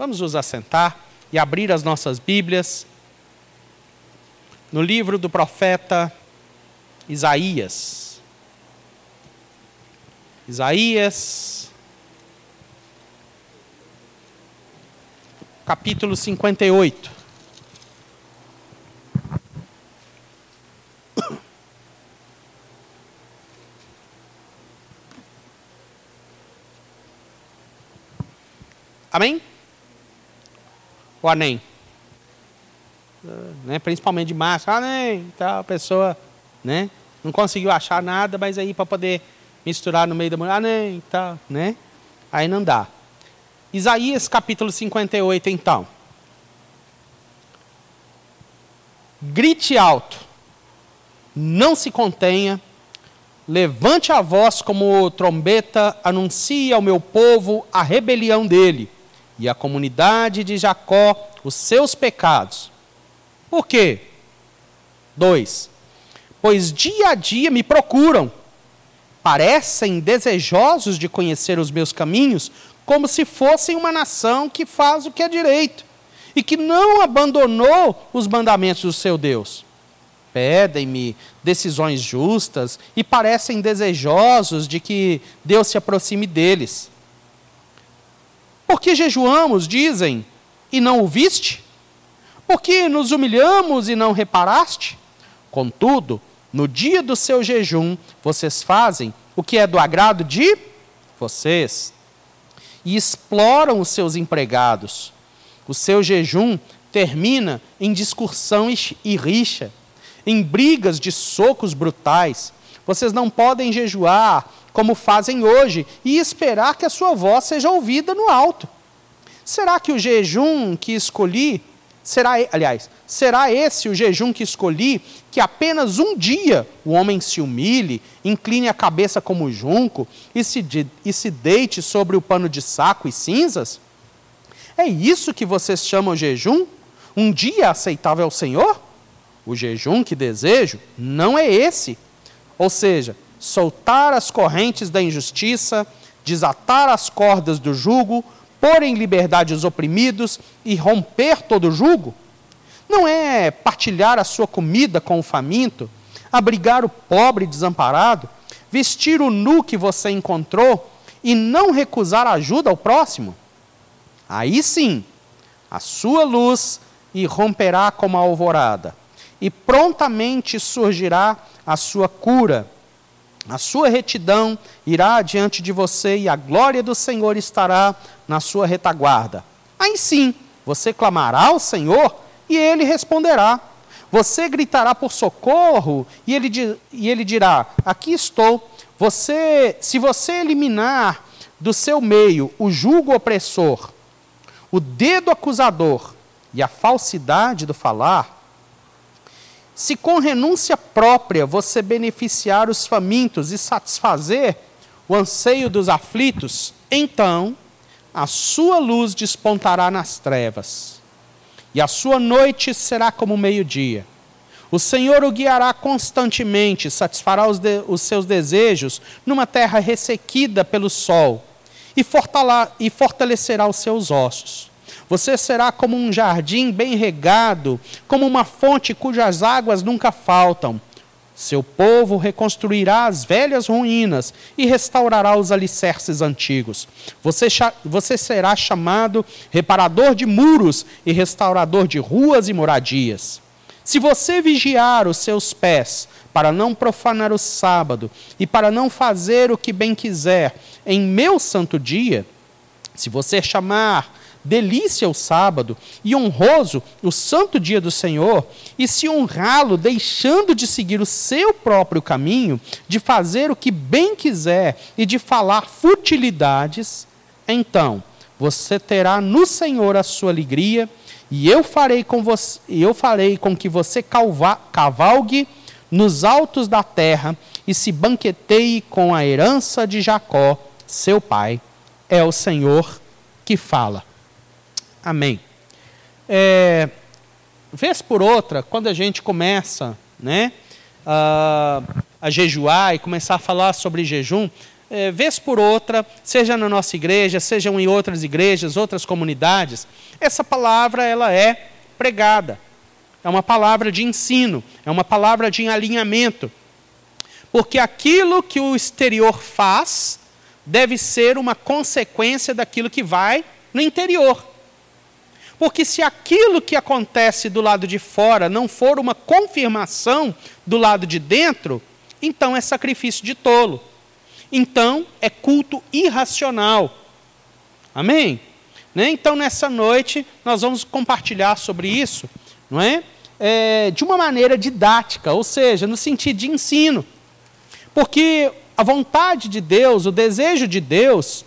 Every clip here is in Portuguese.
Vamos nos assentar e abrir as nossas Bíblias no livro do profeta Isaías. Isaías, capítulo 58. Amém? O ANEM. Né? Principalmente de massa, ANEM, tá, a pessoa né? não conseguiu achar nada, mas aí para poder misturar no meio da mulher, ANEM, tá, né? aí não dá. Isaías capítulo 58, então. Grite alto, não se contenha, levante a voz como trombeta, anuncie ao meu povo a rebelião dele e a comunidade de Jacó os seus pecados. Por quê? Dois. Pois dia a dia me procuram, parecem desejosos de conhecer os meus caminhos, como se fossem uma nação que faz o que é direito e que não abandonou os mandamentos do seu Deus. Pedem-me decisões justas e parecem desejosos de que Deus se aproxime deles. Porque jejuamos, dizem, e não o viste? Porque nos humilhamos e não reparaste? Contudo, no dia do seu jejum, vocês fazem o que é do agrado de vocês e exploram os seus empregados. O seu jejum termina em discussão e rixa, em brigas de socos brutais. Vocês não podem jejuar como fazem hoje, e esperar que a sua voz seja ouvida no alto. Será que o jejum que escolhi, será, aliás, será esse o jejum que escolhi, que apenas um dia o homem se humilhe, incline a cabeça como junco e se, e se deite sobre o pano de saco e cinzas? É isso que vocês chamam jejum? Um dia aceitável ao Senhor? O jejum que desejo não é esse. Ou seja, soltar as correntes da injustiça, desatar as cordas do jugo, pôr em liberdade os oprimidos e romper todo o jugo? Não é partilhar a sua comida com o faminto, abrigar o pobre desamparado, vestir o nu que você encontrou e não recusar ajuda ao próximo? Aí sim, a sua luz irromperá como a alvorada, e prontamente surgirá a sua cura a sua retidão irá diante de você e a glória do Senhor estará na sua retaguarda. Aí sim, você clamará ao Senhor e ele responderá. Você gritará por socorro e ele, e ele dirá: Aqui estou. Você, se você eliminar do seu meio o jugo opressor, o dedo acusador e a falsidade do falar, se com renúncia própria você beneficiar os famintos e satisfazer o anseio dos aflitos, então a sua luz despontará nas trevas, e a sua noite será como meio-dia. O Senhor o guiará constantemente, satisfará os, de, os seus desejos numa terra ressequida pelo sol, e, e fortalecerá os seus ossos. Você será como um jardim bem regado, como uma fonte cujas águas nunca faltam. Seu povo reconstruirá as velhas ruínas e restaurará os alicerces antigos. Você, você será chamado reparador de muros e restaurador de ruas e moradias. Se você vigiar os seus pés para não profanar o sábado e para não fazer o que bem quiser em meu santo dia, se você chamar delícia o sábado e honroso o santo dia do Senhor, e se honrá-lo deixando de seguir o seu próprio caminho, de fazer o que bem quiser e de falar futilidades, então você terá no Senhor a sua alegria, e eu farei com você, eu farei com que você cavalgue nos altos da terra e se banqueteie com a herança de Jacó, seu pai. É o Senhor que fala. Amém. É, vez por outra, quando a gente começa né, a, a jejuar e começar a falar sobre jejum, é, vez por outra, seja na nossa igreja, sejam em outras igrejas, outras comunidades, essa palavra ela é pregada. É uma palavra de ensino, é uma palavra de alinhamento. Porque aquilo que o exterior faz deve ser uma consequência daquilo que vai no interior. Porque se aquilo que acontece do lado de fora não for uma confirmação do lado de dentro, então é sacrifício de tolo. Então é culto irracional. Amém? Né? Então nessa noite nós vamos compartilhar sobre isso, não é? é? De uma maneira didática, ou seja, no sentido de ensino. Porque a vontade de Deus, o desejo de Deus,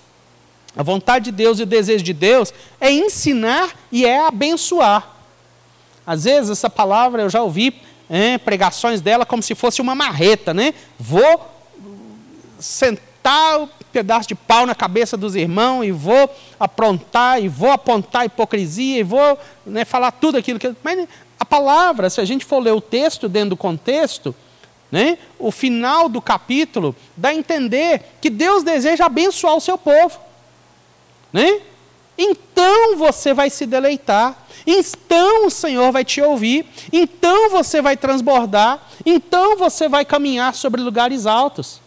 a vontade de Deus e o desejo de Deus é ensinar e é abençoar. Às vezes essa palavra eu já ouvi pregações dela como se fosse uma marreta, né? Vou sentar um pedaço de pau na cabeça dos irmãos e vou aprontar e vou apontar hipocrisia e vou né, falar tudo aquilo que. Mas a palavra, se a gente for ler o texto dentro do contexto, né, o final do capítulo dá a entender que Deus deseja abençoar o seu povo. Né? Então você vai se deleitar, então o Senhor vai te ouvir, então você vai transbordar, então você vai caminhar sobre lugares altos.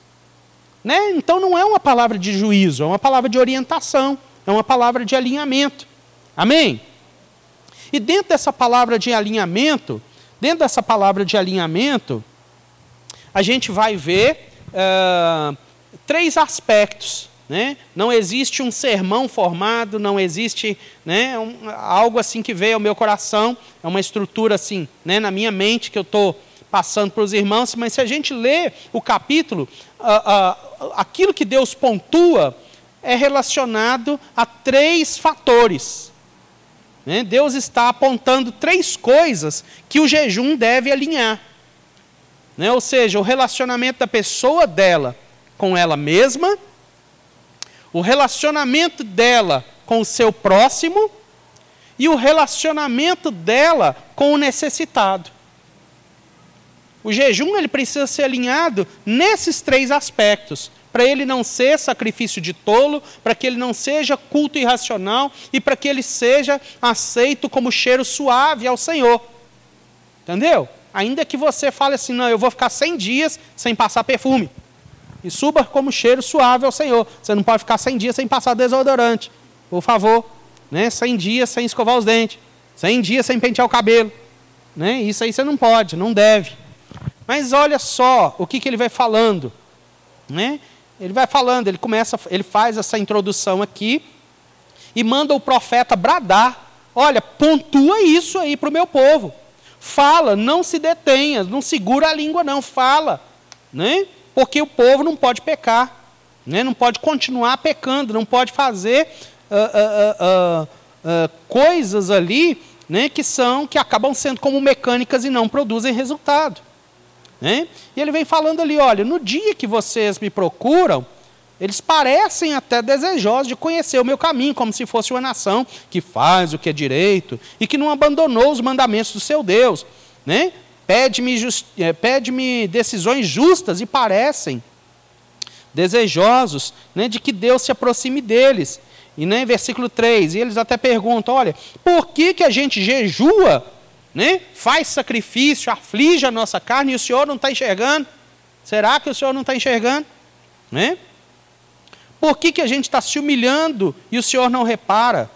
Né? Então não é uma palavra de juízo, é uma palavra de orientação, é uma palavra de alinhamento. Amém? E dentro dessa palavra de alinhamento, dentro dessa palavra de alinhamento, a gente vai ver uh, três aspectos né? Não existe um sermão formado, não existe né, um, algo assim que veio ao meu coração, é uma estrutura assim, né, na minha mente que eu estou passando para os irmãos, mas se a gente lê o capítulo, aquilo que Deus pontua é relacionado a três fatores. Né? Deus está apontando três coisas que o jejum deve alinhar. Né? Ou seja, o relacionamento da pessoa dela com ela mesma, o relacionamento dela com o seu próximo e o relacionamento dela com o necessitado. O jejum ele precisa ser alinhado nesses três aspectos, para ele não ser sacrifício de tolo, para que ele não seja culto irracional e para que ele seja aceito como cheiro suave ao Senhor. Entendeu? Ainda que você fale assim, não, eu vou ficar 100 dias sem passar perfume e suba como cheiro suave ao Senhor. Você não pode ficar 100 dias sem passar desodorante, por favor. Né? 100 dias sem escovar os dentes, 100 dias sem pentear o cabelo. Né? Isso aí você não pode, não deve. Mas olha só o que, que ele vai falando. Né? Ele vai falando, ele começa, ele faz essa introdução aqui e manda o profeta bradar. Olha, pontua isso aí para o meu povo. Fala, não se detenha, não segura a língua, não, fala. Né? Porque o povo não pode pecar, né? não pode continuar pecando, não pode fazer uh, uh, uh, coisas ali né, que são que acabam sendo como mecânicas e não produzem resultado. Né? E ele vem falando ali, olha, no dia que vocês me procuram, eles parecem até desejosos de conhecer o meu caminho, como se fosse uma nação que faz o que é direito e que não abandonou os mandamentos do seu Deus. Né? Pede-me eh, pede decisões justas e parecem desejosos né, de que Deus se aproxime deles. E né, versículo 3, e eles até perguntam: olha, por que, que a gente jejua, né, faz sacrifício, aflige a nossa carne e o Senhor não está enxergando? Será que o Senhor não está enxergando? Né? Por que, que a gente está se humilhando e o Senhor não repara?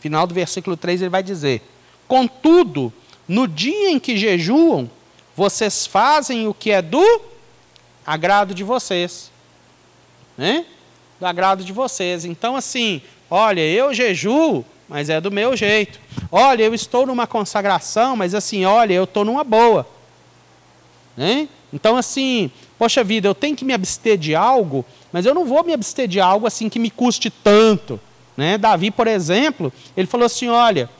Final do versículo 3 ele vai dizer: Contudo, no dia em que jejuam, vocês fazem o que é do agrado de vocês. Né? Do agrado de vocês. Então, assim, olha, eu jejuo, mas é do meu jeito. Olha, eu estou numa consagração, mas assim, olha, eu estou numa boa. Né? Então, assim, poxa vida, eu tenho que me abster de algo, mas eu não vou me abster de algo assim que me custe tanto. Né? Davi, por exemplo, ele falou assim: olha,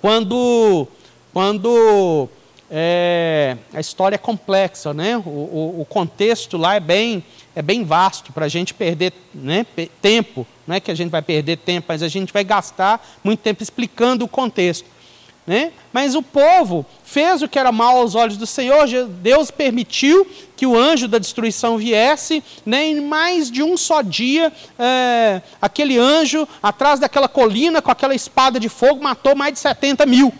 quando quando é, a história é complexa, né? O, o, o, contexto lá é bem, é bem vasto para a gente perder né, tempo. Não é que a gente vai perder tempo, mas a gente vai gastar muito tempo explicando o contexto. Né? Mas o povo fez o que era mal aos olhos do Senhor, Deus permitiu que o anjo da destruição viesse, né? em mais de um só dia, é, aquele anjo, atrás daquela colina, com aquela espada de fogo, matou mais de 70 mil.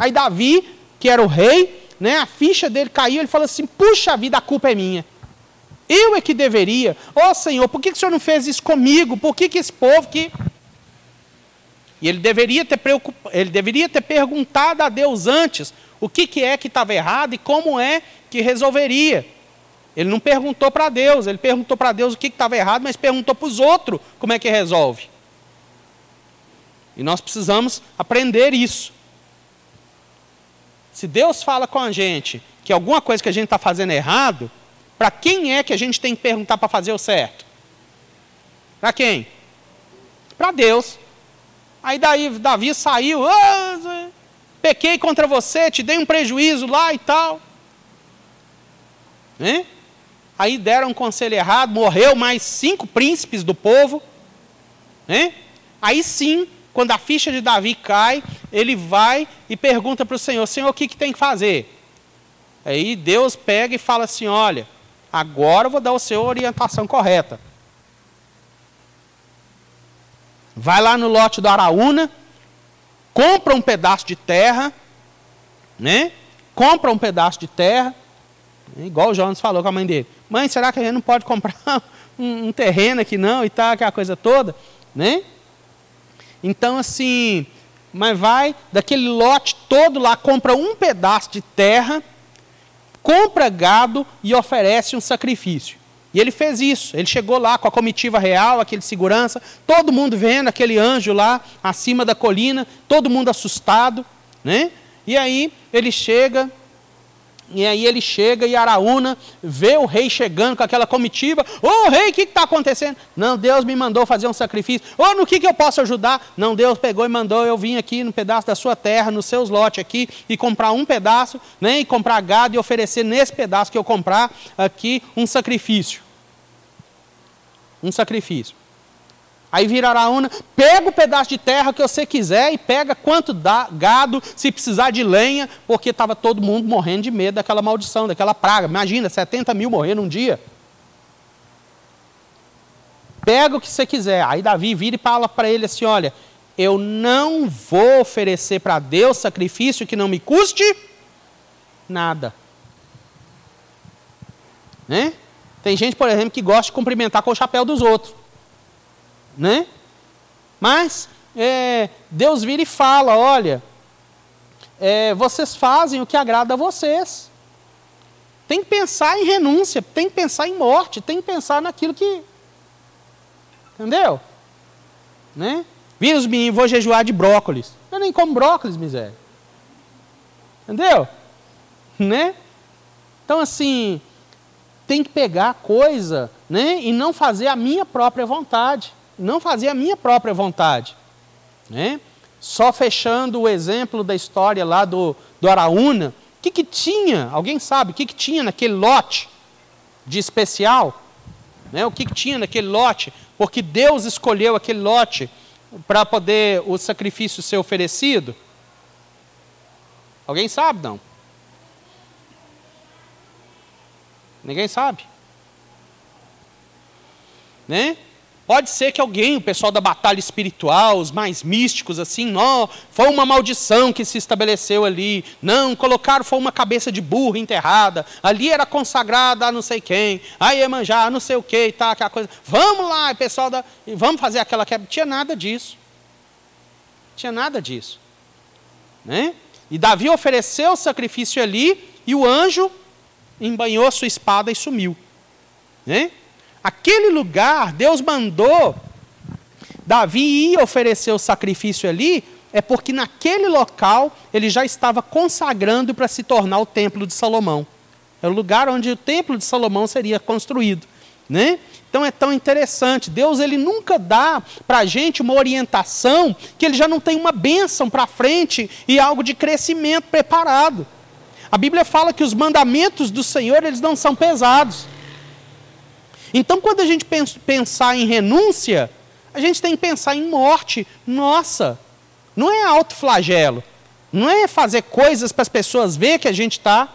Aí Davi, que era o rei, né? a ficha dele caiu, ele falou assim: puxa vida, a culpa é minha. Eu é que deveria. Ó oh, Senhor, por que, que o Senhor não fez isso comigo? Por que, que esse povo que e ele deveria ter, preocup... ele deveria ter perguntado a Deus antes o que, que é que estava errado e como é que resolveria. Ele não perguntou para Deus, ele perguntou para Deus o que estava errado, mas perguntou para os outros como é que resolve. E nós precisamos aprender isso. Se Deus fala com a gente que alguma coisa que a gente está fazendo errado, para quem é que a gente tem que perguntar para fazer o certo? Para quem? Para Deus. Aí daí Davi saiu, ah, pequei contra você, te dei um prejuízo lá e tal. Né? Aí deram um conselho errado, morreu mais cinco príncipes do povo. Né? Aí sim, quando a ficha de Davi cai, ele vai e pergunta para o Senhor: Senhor, o que, que tem que fazer? Aí Deus pega e fala assim: Olha, agora eu vou dar o Senhor a orientação correta. vai lá no lote do Araúna, compra um pedaço de terra, né? Compra um pedaço de terra, né? igual o Jonas falou com a mãe dele. Mãe, será que a gente não pode comprar um, um terreno aqui não e tal, aquela coisa toda, né? Então assim, mas vai daquele lote todo lá, compra um pedaço de terra, compra gado e oferece um sacrifício. E ele fez isso. Ele chegou lá com a comitiva real, aquele segurança, todo mundo vendo aquele anjo lá acima da colina, todo mundo assustado, né? E aí ele chega, e aí ele chega e Araúna vê o rei chegando com aquela comitiva. Ô oh, rei, o que está acontecendo? Não, Deus me mandou fazer um sacrifício. Ô, oh, no que, que eu posso ajudar? Não, Deus pegou e mandou eu vim aqui no pedaço da sua terra, nos seus lotes aqui, e comprar um pedaço, né, e comprar gado e oferecer nesse pedaço que eu comprar aqui um sacrifício. Um sacrifício. Aí vira Araúna, pega o pedaço de terra que você quiser e pega quanto dá, gado, se precisar de lenha, porque estava todo mundo morrendo de medo daquela maldição, daquela praga. Imagina, 70 mil morrendo um dia. Pega o que você quiser. Aí Davi vira e fala para ele assim: olha, eu não vou oferecer para Deus sacrifício que não me custe nada. Né? Tem gente, por exemplo, que gosta de cumprimentar com o chapéu dos outros né? Mas é, Deus vira e fala: olha, é, vocês fazem o que agrada a vocês. Tem que pensar em renúncia, tem que pensar em morte, tem que pensar naquilo que. Entendeu? Né? Vira os meninos, vou jejuar de brócolis. Eu nem como brócolis, miséria. Entendeu? Né? Então, assim, tem que pegar coisa né, e não fazer a minha própria vontade não fazia a minha própria vontade. Né? Só fechando o exemplo da história lá do, do Araúna, o que, que tinha? Alguém sabe o que, que tinha naquele lote de especial? Né? O que, que tinha naquele lote? Porque Deus escolheu aquele lote para poder o sacrifício ser oferecido? Alguém sabe, não? Ninguém sabe. Né? Pode ser que alguém, o pessoal da batalha espiritual, os mais místicos, assim, não, foi uma maldição que se estabeleceu ali. Não, colocaram, foi uma cabeça de burro enterrada. Ali era consagrada a não sei quem. A Iemanjá, não sei o que e tal, aquela coisa. Vamos lá, pessoal, da, vamos fazer aquela quebra. Tinha nada disso. Tinha nada disso. Né? E Davi ofereceu o sacrifício ali e o anjo embanhou sua espada e sumiu. Né? Aquele lugar, Deus mandou Davi ir oferecer o sacrifício ali, é porque naquele local ele já estava consagrando para se tornar o templo de Salomão. É o lugar onde o templo de Salomão seria construído. Né? Então é tão interessante. Deus ele nunca dá para a gente uma orientação que ele já não tem uma bênção para frente e algo de crescimento preparado. A Bíblia fala que os mandamentos do Senhor eles não são pesados. Então, quando a gente pensar em renúncia, a gente tem que pensar em morte. Nossa, não é autoflagelo. Não é fazer coisas para as pessoas ver que a gente está,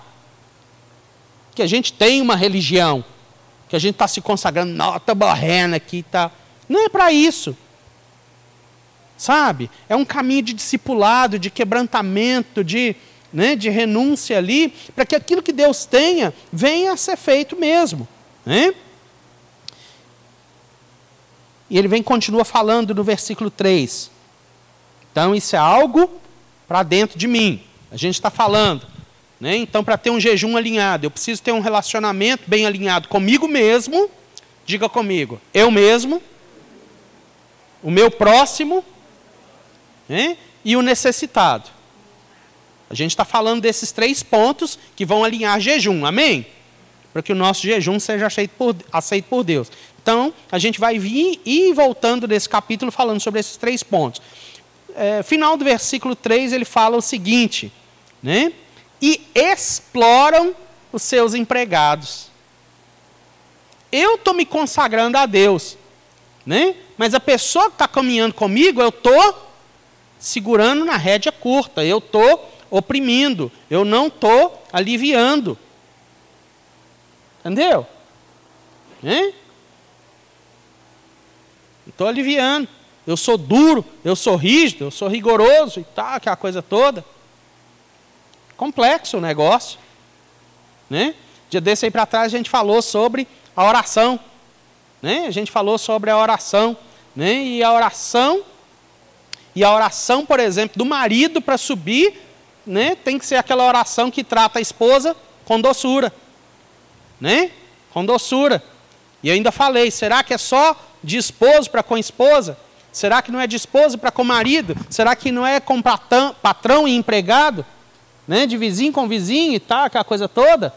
que a gente tem uma religião, que a gente está se consagrando, não, está morrendo aqui, tá. Não é para isso. Sabe? É um caminho de discipulado, de quebrantamento, de, né, de renúncia ali, para que aquilo que Deus tenha venha a ser feito mesmo. Né? E ele vem continua falando no versículo 3. Então, isso é algo para dentro de mim. A gente está falando. Né? Então, para ter um jejum alinhado, eu preciso ter um relacionamento bem alinhado comigo mesmo. Diga comigo, eu mesmo, o meu próximo né? e o necessitado. A gente está falando desses três pontos que vão alinhar jejum, amém? Para que o nosso jejum seja aceito por, aceito por Deus. Então, a gente vai vir e voltando nesse capítulo falando sobre esses três pontos é, final do versículo 3, ele fala o seguinte, né? E exploram os seus empregados. Eu estou me consagrando a Deus, né? Mas a pessoa que está caminhando comigo, eu estou segurando na rédea curta, eu estou oprimindo, eu não estou aliviando. Entendeu? Estou aliviando eu sou duro, eu sou rígido, eu sou rigoroso e tal, aquela coisa toda. Complexo o negócio. Né? Dia desse aí para trás a gente falou sobre a oração. Né? A gente falou sobre a oração. Né? E a oração, e a oração, por exemplo, do marido para subir, né? tem que ser aquela oração que trata a esposa com doçura. Né? Com doçura. E ainda falei, será que é só de esposo para com esposa? Será que não é de esposa para com marido? Será que não é com patrão, patrão e empregado? Né? De vizinho com vizinho e tal, aquela coisa toda?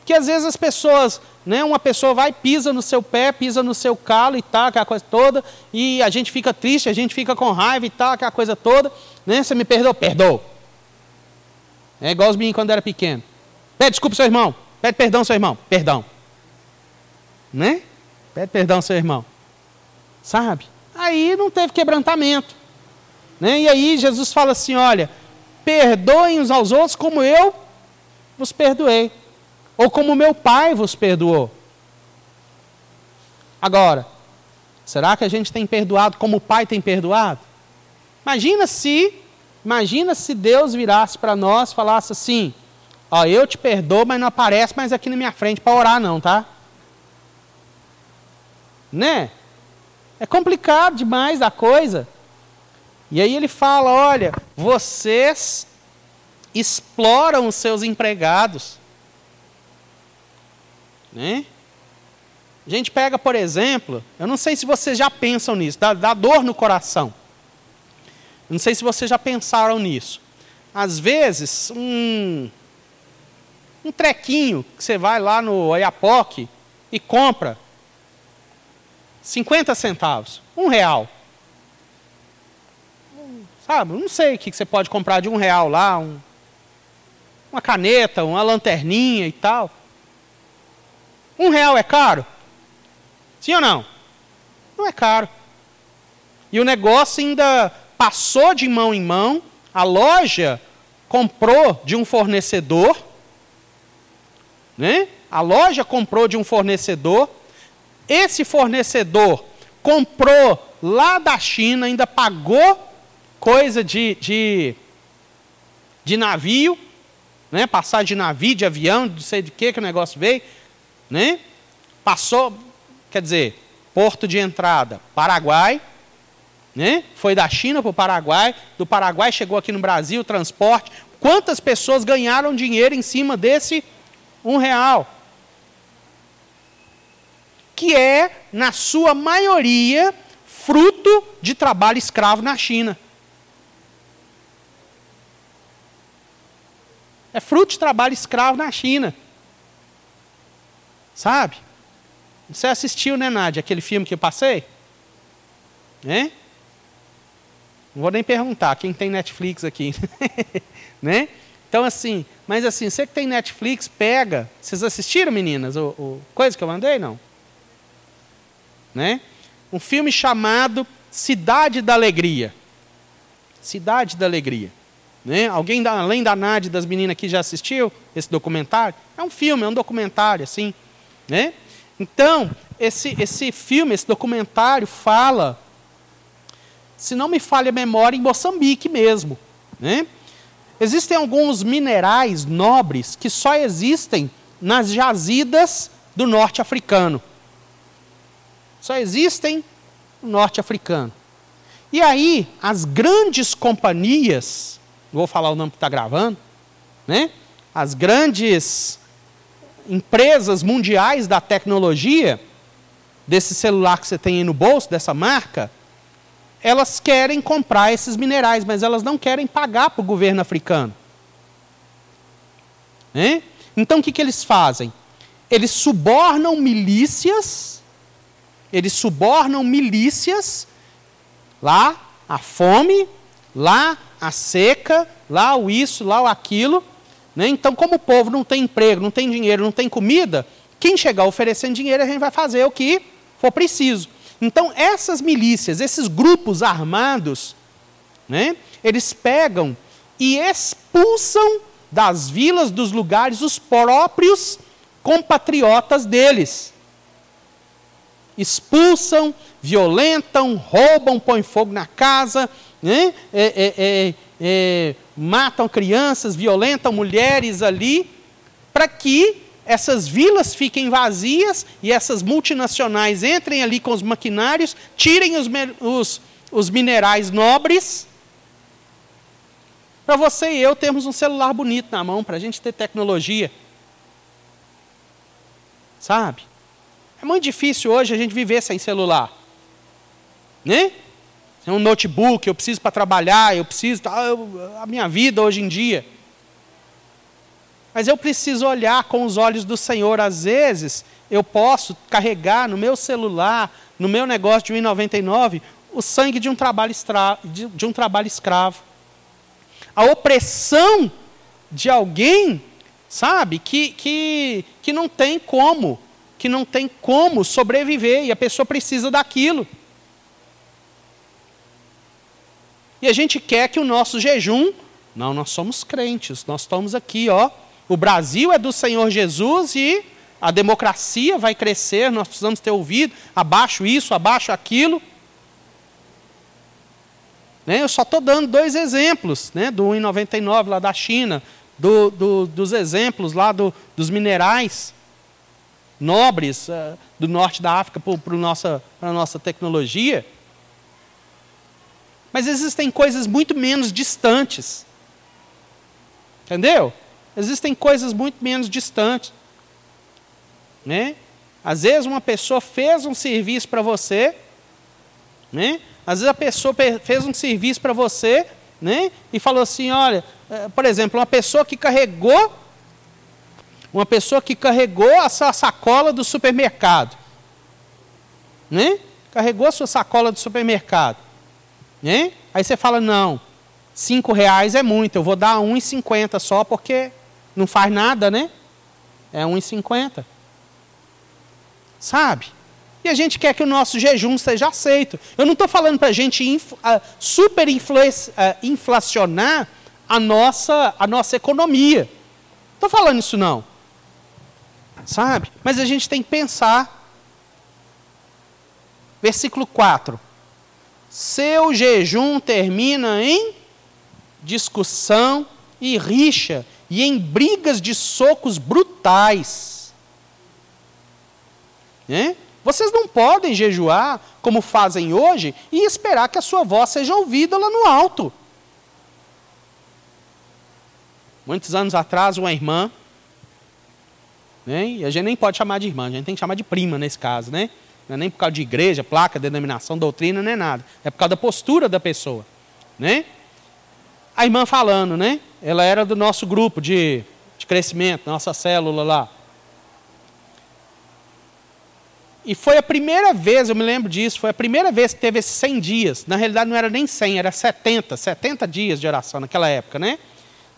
Porque às vezes as pessoas, né, uma pessoa vai, pisa no seu pé, pisa no seu calo e tal, aquela coisa toda, e a gente fica triste, a gente fica com raiva e tal, aquela coisa toda. Né? Você me perdoou? Perdoou. É igual os meninos quando era pequeno. Pede desculpa seu irmão. Pede perdão seu irmão. Perdão. Né? Pede perdão seu irmão. Sabe? aí não teve quebrantamento. Né? E aí Jesus fala assim: olha, perdoem uns aos outros como eu vos perdoei, ou como meu Pai vos perdoou. Agora, será que a gente tem perdoado como o Pai tem perdoado? Imagina se, imagina se Deus virasse para nós e falasse assim: ó, eu te perdoo, mas não aparece mais aqui na minha frente para orar não, tá? Né? É complicado demais a coisa. E aí ele fala: olha, vocês exploram os seus empregados. Né? A gente pega, por exemplo, eu não sei se vocês já pensam nisso, dá, dá dor no coração. Não sei se vocês já pensaram nisso. Às vezes, um, um trequinho que você vai lá no Oiapoque e compra 50 centavos, um real. Sabe, não sei o que você pode comprar de um real lá, um, uma caneta, uma lanterninha e tal. Um real é caro? Sim ou não? Não é caro. E o negócio ainda passou de mão em mão, a loja comprou de um fornecedor, né? A loja comprou de um fornecedor, esse fornecedor comprou lá da China, ainda pagou coisa de, de, de navio, né? passar de navio, de avião, não sei de que que o negócio veio, né? Passou, quer dizer, porto de entrada, Paraguai, né? Foi da China para o Paraguai, do Paraguai chegou aqui no Brasil, transporte. Quantas pessoas ganharam dinheiro em cima desse um real? Que é, na sua maioria, fruto de trabalho escravo na China. É fruto de trabalho escravo na China. Sabe? Você assistiu, né, Nádia, aquele filme que eu passei? Né? Não vou nem perguntar, quem tem Netflix aqui? né? Então, assim, mas assim, você que tem Netflix, pega. Vocês assistiram, meninas, o, o coisa que eu mandei? Não? Né? Um filme chamado Cidade da Alegria. Cidade da Alegria. Né? Alguém da, além da Nádia das meninas aqui já assistiu esse documentário? É um filme, é um documentário, assim. Né? Então, esse, esse filme, esse documentário fala, se não me falha a memória, em Moçambique mesmo. Né? Existem alguns minerais nobres que só existem nas jazidas do norte africano. Só existem no norte africano. E aí, as grandes companhias, vou falar o nome que está gravando, né? as grandes empresas mundiais da tecnologia, desse celular que você tem aí no bolso, dessa marca, elas querem comprar esses minerais, mas elas não querem pagar para o governo africano. Né? Então o que, que eles fazem? Eles subornam milícias, eles subornam milícias, lá a fome, lá a seca, lá o isso, lá o aquilo. Né? Então, como o povo não tem emprego, não tem dinheiro, não tem comida, quem chegar oferecendo dinheiro, a gente vai fazer o que for preciso. Então, essas milícias, esses grupos armados, né, eles pegam e expulsam das vilas, dos lugares, os próprios compatriotas deles. Expulsam, violentam, roubam, põem fogo na casa, né, é, é, é, é matam crianças, violentam mulheres ali, para que essas vilas fiquem vazias e essas multinacionais entrem ali com os maquinários, tirem os, os, os minerais nobres. Para você e eu termos um celular bonito na mão, para a gente ter tecnologia. Sabe? É muito difícil hoje a gente viver sem celular. Né? Sem um notebook, eu preciso para trabalhar, eu preciso. A minha vida hoje em dia. Mas eu preciso olhar com os olhos do Senhor. Às vezes, eu posso carregar no meu celular, no meu negócio de 1,99, o sangue de um trabalho, estra... de, um trabalho escravo. A opressão de alguém, sabe, que, que, que não tem como, que não tem como sobreviver, e a pessoa precisa daquilo. E a gente quer que o nosso jejum, não, nós somos crentes, nós estamos aqui, ó, o Brasil é do Senhor Jesus e a democracia vai crescer, nós precisamos ter ouvido, abaixo isso, abaixo aquilo. Né? Eu só estou dando dois exemplos, né? do 1,99 lá da China, do, do, dos exemplos lá do, dos minerais nobres uh, do norte da África para a nossa, nossa tecnologia. Mas existem coisas muito menos distantes. Entendeu? existem coisas muito menos distantes. Né? Às vezes uma pessoa fez um serviço para você, né? Às vezes a pessoa fez um serviço para você, né? E falou assim, olha, eh, por exemplo, uma pessoa que carregou, uma pessoa que carregou a sua sacola do supermercado, né? Carregou a sua sacola do supermercado, né? Aí você fala, não, cinco reais é muito, eu vou dar um e cinquenta só porque não faz nada, né? É 1,50. Sabe? E a gente quer que o nosso jejum seja aceito. Eu não estou falando para a gente inf, uh, super influ, uh, inflacionar a nossa, a nossa economia. Estou falando isso não. Sabe? Mas a gente tem que pensar. Versículo 4. Seu jejum termina em discussão e rixa e em brigas de socos brutais. É? Vocês não podem jejuar como fazem hoje e esperar que a sua voz seja ouvida lá no alto. Muitos anos atrás, uma irmã, né, e a gente nem pode chamar de irmã, a gente tem que chamar de prima nesse caso, né? Não é nem por causa de igreja, placa, denominação, doutrina, nem nada. É por causa da postura da pessoa, né? A irmã falando, né? Ela era do nosso grupo de, de crescimento, nossa célula lá. E foi a primeira vez, eu me lembro disso, foi a primeira vez que teve esses 100 dias. Na realidade não era nem 100, era 70, 70 dias de oração naquela época, né?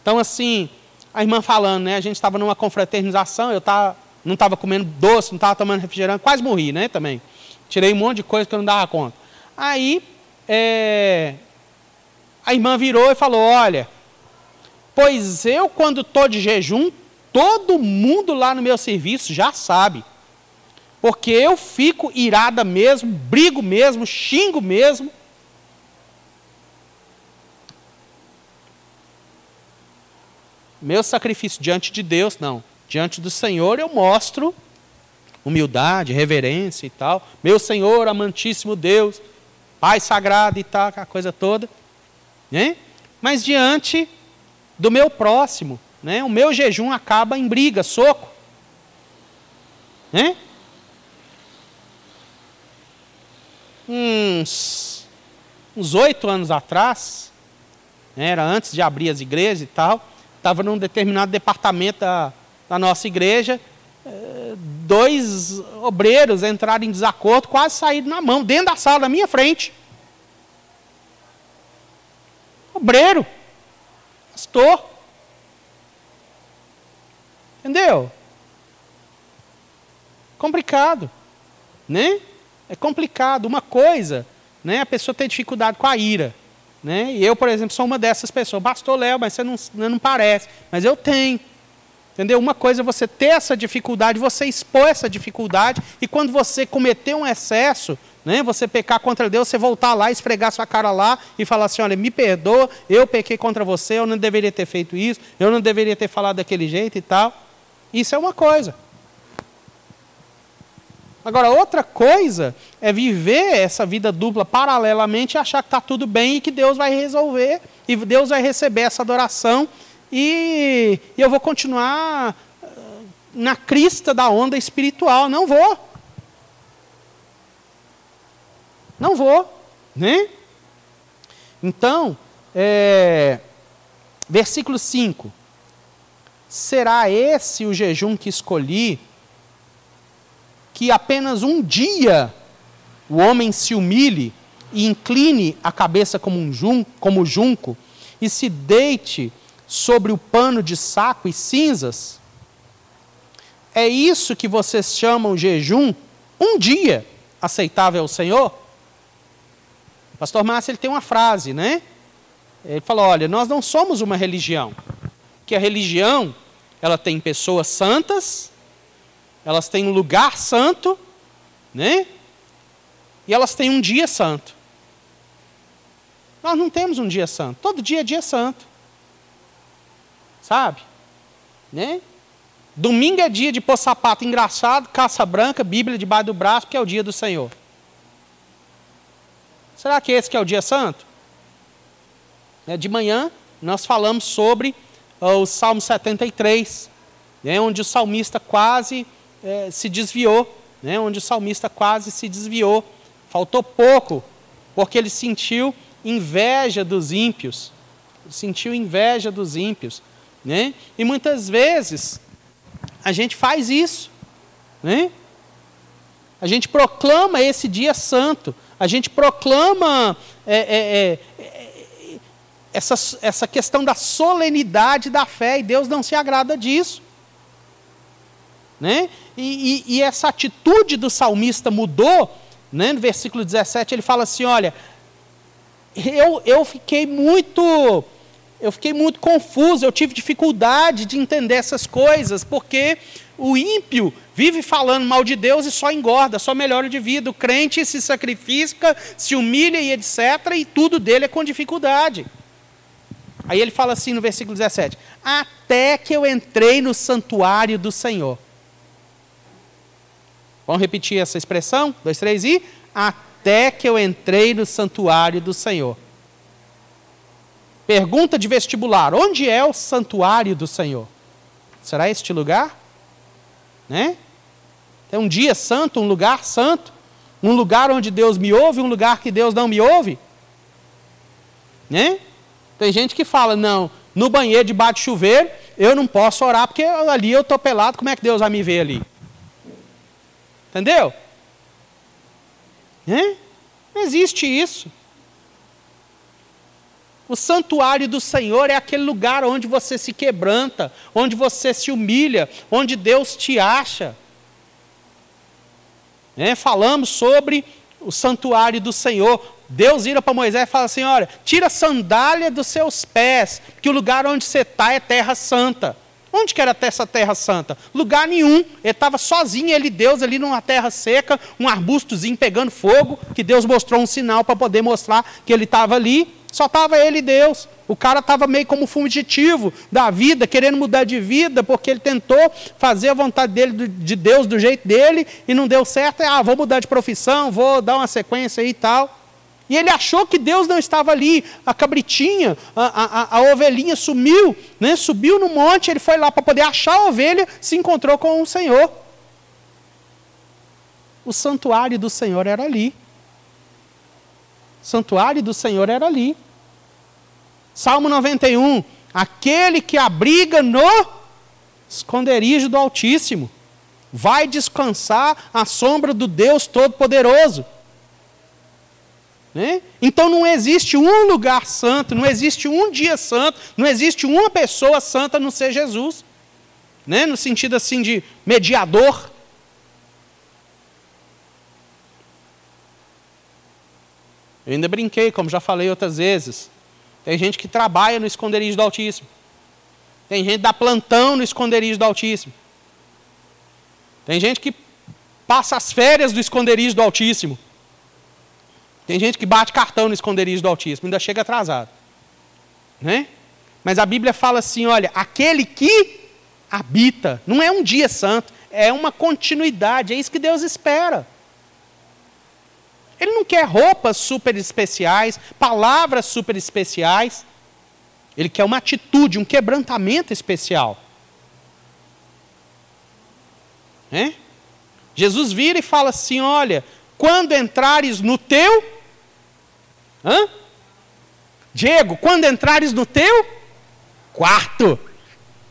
Então assim, a irmã falando, né? A gente estava numa confraternização, eu tava, não estava comendo doce, não estava tomando refrigerante, quase morri, né? Também. Tirei um monte de coisa que eu não dava conta. Aí, é, a irmã virou e falou, olha, Pois eu, quando estou de jejum, todo mundo lá no meu serviço já sabe. Porque eu fico irada mesmo, brigo mesmo, xingo mesmo. Meu sacrifício diante de Deus, não. Diante do Senhor eu mostro humildade, reverência e tal. Meu Senhor, amantíssimo Deus, Pai sagrado e tal, aquela coisa toda. Né? Mas diante do meu próximo, né? o meu jejum acaba em briga, soco. Né? Uns uns oito anos atrás, né? era antes de abrir as igrejas e tal, estava num determinado departamento da, da nossa igreja, eh, dois obreiros entraram em desacordo, quase saíram na mão, dentro da sala, da minha frente. Obreiro, pastor. Entendeu? Complicado, né? É complicado. Uma coisa, né? A pessoa tem dificuldade com a ira. Né? E eu, por exemplo, sou uma dessas pessoas. Pastor Léo, mas você não, não parece. Mas eu tenho. Entendeu? Uma coisa é você ter essa dificuldade, você expor essa dificuldade, e quando você cometer um excesso, né, você pecar contra Deus, você voltar lá, esfregar sua cara lá e falar assim: olha, me perdoa, eu pequei contra você, eu não deveria ter feito isso, eu não deveria ter falado daquele jeito e tal. Isso é uma coisa. Agora, outra coisa é viver essa vida dupla paralelamente e achar que está tudo bem e que Deus vai resolver, e Deus vai receber essa adoração, e, e eu vou continuar ah, na crista da onda espiritual. Não vou. Não vou. Né? Então, é, versículo 5. Será esse o jejum que escolhi que apenas um dia o homem se humilhe e incline a cabeça como, um jun, como junco e se deite sobre o pano de saco e cinzas? É isso que vocês chamam jejum? Um dia aceitável ao Senhor? Pastor Márcio ele tem uma frase, né? Ele falou: olha, nós não somos uma religião. Que a religião, ela tem pessoas santas elas têm um lugar santo, né? E elas têm um dia santo. Nós não temos um dia santo. Todo dia é dia santo. Sabe? Né? Domingo é dia de pôr sapato engraçado, caça branca, Bíblia debaixo do braço, porque é o dia do Senhor. Será que esse que é o dia santo? É, de manhã, nós falamos sobre o Salmo 73, né, onde o salmista quase é, se desviou, né? onde o salmista quase se desviou. Faltou pouco, porque ele sentiu inveja dos ímpios. Sentiu inveja dos ímpios. Né? E muitas vezes a gente faz isso. Né? A gente proclama esse dia santo. A gente proclama é, é, é, é essa, essa questão da solenidade da fé, e Deus não se agrada disso. Né? E, e, e essa atitude do salmista mudou. Né? No versículo 17 ele fala assim: olha, eu, eu fiquei muito. Eu fiquei muito confuso, eu tive dificuldade de entender essas coisas, porque o ímpio vive falando mal de Deus e só engorda, só melhora de vida. O crente se sacrifica, se humilha e etc., e tudo dele é com dificuldade. Aí ele fala assim no versículo 17: Até que eu entrei no santuário do Senhor. Vamos repetir essa expressão? Dois, três e. Até que eu entrei no santuário do Senhor. Pergunta de vestibular: onde é o santuário do Senhor? Será este lugar? Né? É um dia santo, um lugar santo, um lugar onde Deus me ouve, um lugar que Deus não me ouve? Né? Tem gente que fala: não, no banheiro debaixo de chuveiro, eu não posso orar porque ali eu estou pelado, como é que Deus vai me ver ali? Entendeu? Não existe isso. O santuário do Senhor é aquele lugar onde você se quebranta, onde você se humilha, onde Deus te acha. É, falamos sobre o santuário do Senhor. Deus vira para Moisés e fala assim: olha, tira a sandália dos seus pés, que o lugar onde você está é terra santa. Onde que era essa terra santa? Lugar nenhum. Ele estava sozinho, ele Deus ali numa terra seca, um arbustozinho pegando fogo, que Deus mostrou um sinal para poder mostrar que ele estava ali. Só estava ele e Deus. O cara estava meio como fugitivo da vida, querendo mudar de vida, porque ele tentou fazer a vontade dele, de Deus do jeito dele, e não deu certo. Ah, vou mudar de profissão, vou dar uma sequência e tal. E ele achou que Deus não estava ali. A cabritinha, a, a, a ovelhinha sumiu, né? subiu no monte, ele foi lá para poder achar a ovelha, se encontrou com o Senhor. O santuário do Senhor era ali. O santuário do Senhor era ali. Salmo 91. Aquele que abriga no esconderijo do Altíssimo vai descansar à sombra do Deus Todo-Poderoso. Né? Então não existe um lugar santo, não existe um dia santo, não existe uma pessoa santa a não ser Jesus. Né? No sentido assim de mediador. Eu ainda brinquei, como já falei outras vezes. Tem gente que trabalha no esconderijo do Altíssimo. Tem gente que dá plantão no esconderijo do Altíssimo. Tem gente que passa as férias do esconderijo do Altíssimo. Tem gente que bate cartão no esconderijo do Altíssimo, ainda chega atrasado. Né? Mas a Bíblia fala assim: olha, aquele que habita, não é um dia santo, é uma continuidade, é isso que Deus espera. Ele não quer roupas super especiais, palavras super especiais. Ele quer uma atitude, um quebrantamento especial. É? Jesus vira e fala assim: olha, quando entrares no teu Hã? Diego, quando entrares no teu quarto.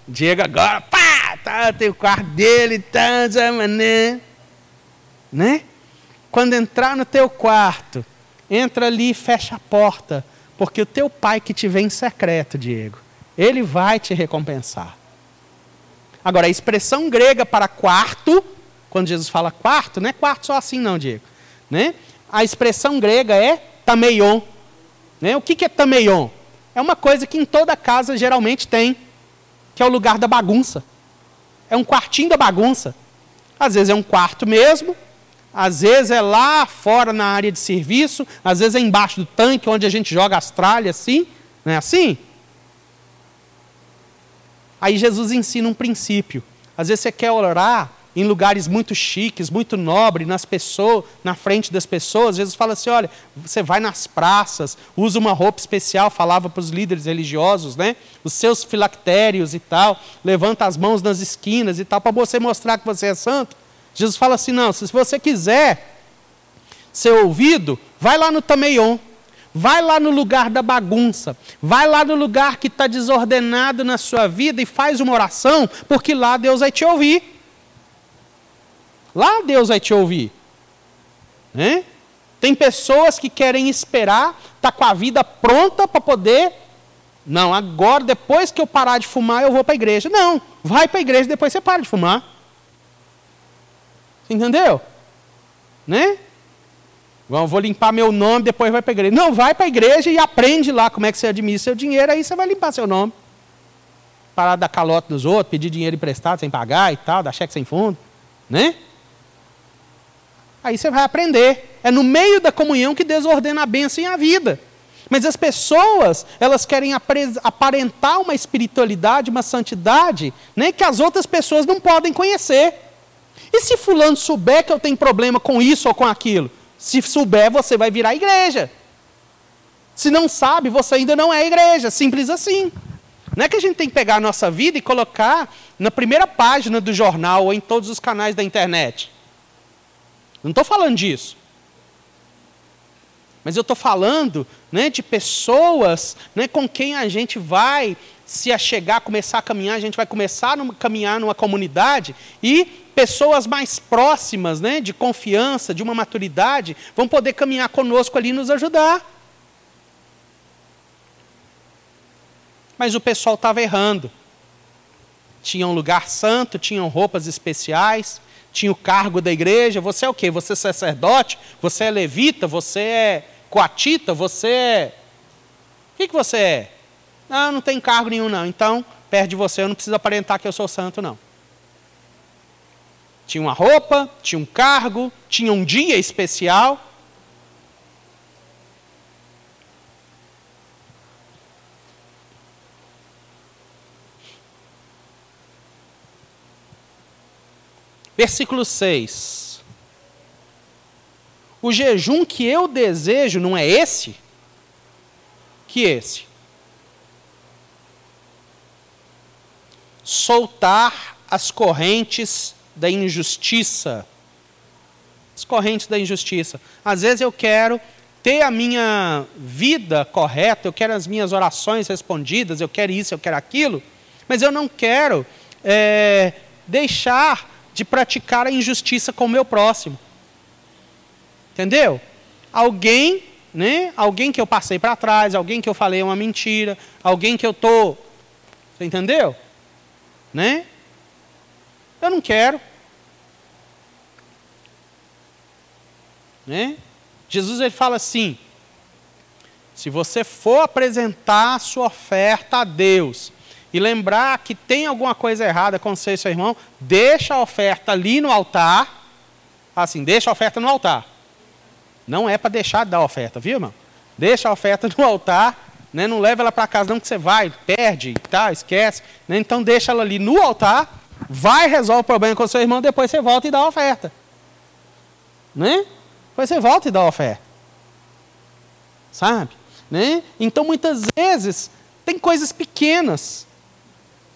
Diego agora, pá, tá, tem o quarto dele, tá, mané. Né? Quando entrar no teu quarto, entra ali e fecha a porta, porque o teu pai que te vê em secreto, Diego, ele vai te recompensar. Agora, a expressão grega para quarto, quando Jesus fala quarto, não é quarto só assim não, Diego. Né? A expressão grega é tameion. Né? O que, que é tameion? É uma coisa que em toda casa geralmente tem, que é o lugar da bagunça. É um quartinho da bagunça. Às vezes é um quarto mesmo, às vezes é lá fora na área de serviço, às vezes é embaixo do tanque, onde a gente joga as tralhas assim. Não é assim? Aí Jesus ensina um princípio. Às vezes você quer orar em lugares muito chiques, muito nobres, nas pessoas, na frente das pessoas. Jesus fala assim: olha, você vai nas praças, usa uma roupa especial, falava para os líderes religiosos, né? Os seus filactérios e tal, levanta as mãos nas esquinas e tal, para você mostrar que você é santo. Jesus fala assim: não, se você quiser ser ouvido, vai lá no Tameion. Vai lá no lugar da bagunça, vai lá no lugar que está desordenado na sua vida e faz uma oração, porque lá Deus vai te ouvir. Lá Deus vai te ouvir. Né? Tem pessoas que querem esperar, tá com a vida pronta para poder. Não, agora, depois que eu parar de fumar, eu vou para a igreja. Não, vai para a igreja depois você para de fumar. Entendeu? Né? Bom, vou limpar meu nome, depois vai para a igreja. Não, vai para a igreja e aprende lá como é que você administra seu dinheiro, aí você vai limpar seu nome. Parar de dar calote dos outros, pedir dinheiro emprestado sem pagar e tal, dar cheque sem fundo. Né? Aí você vai aprender. É no meio da comunhão que Deus ordena a bênção e a vida. Mas as pessoas, elas querem aparentar uma espiritualidade, uma santidade, né, que as outras pessoas não podem conhecer. E se fulano souber que eu tenho problema com isso ou com aquilo? Se souber, você vai virar igreja. Se não sabe, você ainda não é igreja. Simples assim. Não é que a gente tem que pegar a nossa vida e colocar na primeira página do jornal ou em todos os canais da internet. Não estou falando disso. Mas eu estou falando né, de pessoas né, com quem a gente vai se achegar, começar a caminhar, a gente vai começar a caminhar numa comunidade e pessoas mais próximas, né, de confiança, de uma maturidade, vão poder caminhar conosco ali e nos ajudar. Mas o pessoal estava errando. Tinha um lugar santo, tinham roupas especiais, tinha o cargo da igreja. Você é o quê? Você é sacerdote? Você é levita? Você é coatita? Você é. O que, que você é? Não, não tem cargo nenhum, não. Então, perto de você, eu não preciso aparentar que eu sou santo, não. Tinha uma roupa, tinha um cargo, tinha um dia especial. Versículo 6. O jejum que eu desejo não é esse? Que esse? Soltar as correntes da injustiça. As correntes da injustiça. Às vezes eu quero ter a minha vida correta, eu quero as minhas orações respondidas, eu quero isso, eu quero aquilo, mas eu não quero é, deixar de praticar a injustiça com o meu próximo. Entendeu? Alguém, né? Alguém que eu passei para trás, alguém que eu falei uma mentira, alguém que eu tô, você entendeu? Né? Eu não quero. Né? Jesus ele fala assim: se você for apresentar sua oferta a Deus e lembrar que tem alguma coisa errada com você e seu irmão, deixa a oferta ali no altar. Assim, deixa a oferta no altar. Não é para deixar de dar a oferta, viu, irmão? Deixa a oferta no altar, né? não leva ela para casa, não, que você vai, perde, tá, esquece. Né? Então deixa ela ali no altar, vai, resolve o problema com seu irmão, depois você volta e dá a oferta. Né? Depois você volta e dá a oferta. Sabe? Né? Então muitas vezes tem coisas pequenas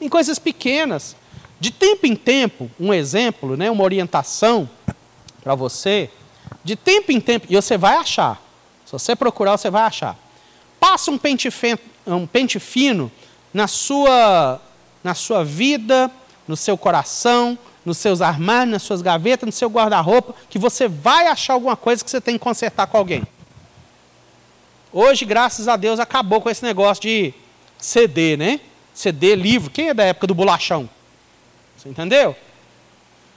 em coisas pequenas. De tempo em tempo, um exemplo, né, uma orientação para você, de tempo em tempo, e você vai achar. Se você procurar, você vai achar. Passa um pente, um pente fino na sua, na sua vida, no seu coração, nos seus armários, nas suas gavetas, no seu guarda-roupa, que você vai achar alguma coisa que você tem que consertar com alguém. Hoje, graças a Deus, acabou com esse negócio de CD, né? CD, livro. Quem é da época do bolachão? Você entendeu?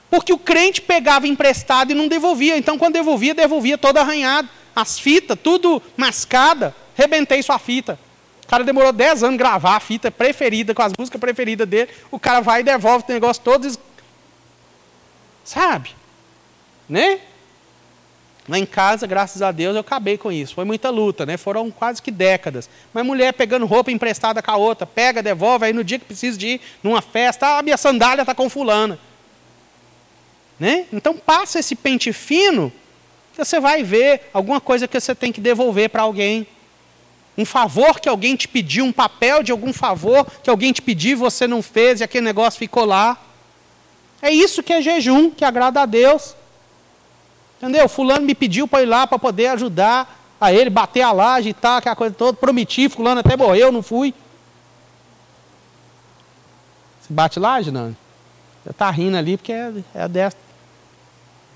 Porque o crente pegava emprestado e não devolvia. Então, quando devolvia, devolvia todo arranhado. As fitas, tudo mascada. Rebentei sua fita. O cara demorou 10 anos gravar a fita preferida, com as músicas preferidas dele. O cara vai e devolve o negócio todo. Sabe? Né? Lá em casa, graças a Deus, eu acabei com isso. Foi muita luta, né? Foram quase que décadas. Mas mulher pegando roupa emprestada com a outra, pega, devolve, aí no dia que precisa de ir numa festa, ah, minha sandália está com fulana. Né? Então passa esse pente fino, que você vai ver alguma coisa que você tem que devolver para alguém. Um favor que alguém te pediu, um papel de algum favor que alguém te pediu e você não fez e aquele negócio ficou lá. É isso que é jejum, que agrada a Deus. Entendeu? Fulano me pediu para ir lá para poder ajudar a ele, bater a laje e tal, aquela coisa toda. Prometi, fulano até morreu, não fui. Se bate laje, não? Você está rindo ali porque é, é a desta.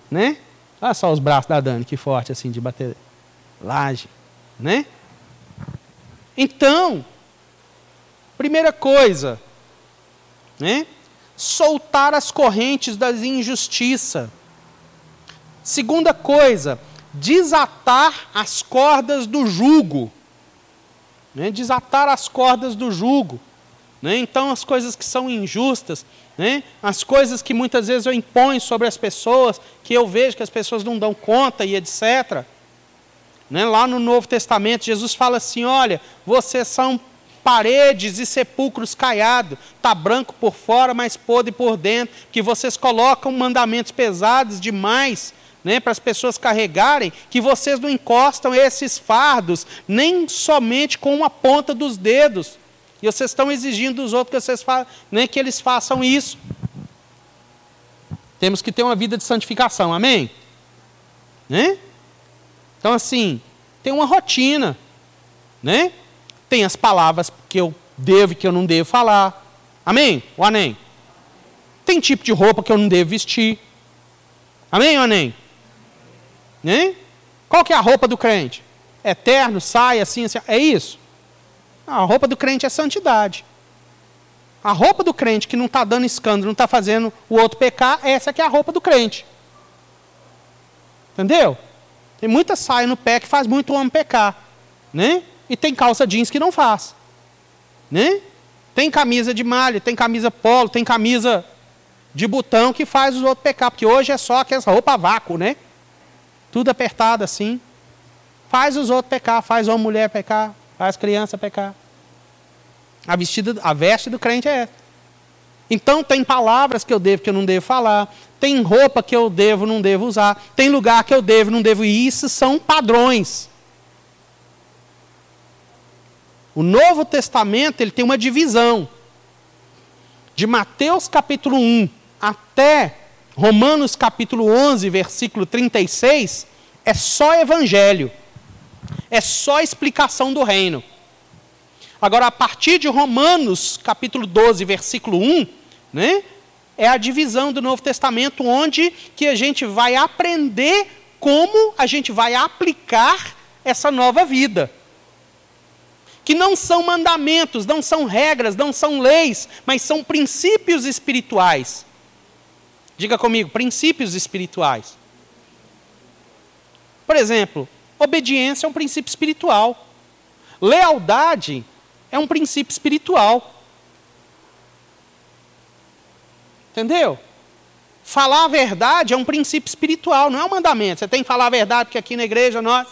Né? Olha só os braços da Dani, que forte assim de bater laje. Né? Então, primeira coisa, né? soltar as correntes da injustiça. Segunda coisa, desatar as cordas do jugo. Né? Desatar as cordas do jugo. Né? Então, as coisas que são injustas, né? as coisas que muitas vezes eu imponho sobre as pessoas, que eu vejo que as pessoas não dão conta e etc. Né? Lá no Novo Testamento, Jesus fala assim: olha, vocês são paredes e sepulcros caiados, está branco por fora, mas podre por dentro, que vocês colocam mandamentos pesados demais né, para as pessoas carregarem, que vocês não encostam esses fardos, nem somente com uma ponta dos dedos. E vocês estão exigindo dos outros que, vocês né, que eles façam isso. Temos que ter uma vida de santificação, amém? Né? Então, assim, tem uma rotina. Né? Tem as palavras que eu devo e que eu não devo falar. Amém? Ou amém? Tem tipo de roupa que eu não devo vestir. Amém ou amém? Né? Qual que é a roupa do crente? Eterno, sai assim, assim. É isso? A roupa do crente é santidade. A roupa do crente que não está dando escândalo, não está fazendo o outro pecar, essa que é a roupa do crente. Entendeu? Tem muita saia no pé que faz muito homem pecar. Né? E tem calça jeans que não faz. Né? Tem camisa de malha, tem camisa polo, tem camisa de botão que faz os outros pecar. Porque hoje é só aquela roupa vácuo, né? Tudo apertado assim. Faz os outros pecar, faz uma mulher pecar, faz criança pecar. A, vestida, a veste do crente é essa. Então tem palavras que eu devo que eu não devo falar, tem roupa que eu devo não devo usar, tem lugar que eu devo não devo ir. Isso são padrões. O Novo Testamento ele tem uma divisão. De Mateus capítulo 1 até Romanos capítulo 11, versículo 36, é só evangelho. É só explicação do reino. Agora, a partir de Romanos capítulo 12, versículo 1, né, é a divisão do Novo Testamento, onde que a gente vai aprender como a gente vai aplicar essa nova vida. Que não são mandamentos, não são regras, não são leis, mas são princípios espirituais. Diga comigo, princípios espirituais. Por exemplo, obediência é um princípio espiritual. Lealdade é um princípio espiritual. Entendeu? Falar a verdade é um princípio espiritual, não é um mandamento. Você tem que falar a verdade, porque aqui na igreja nós.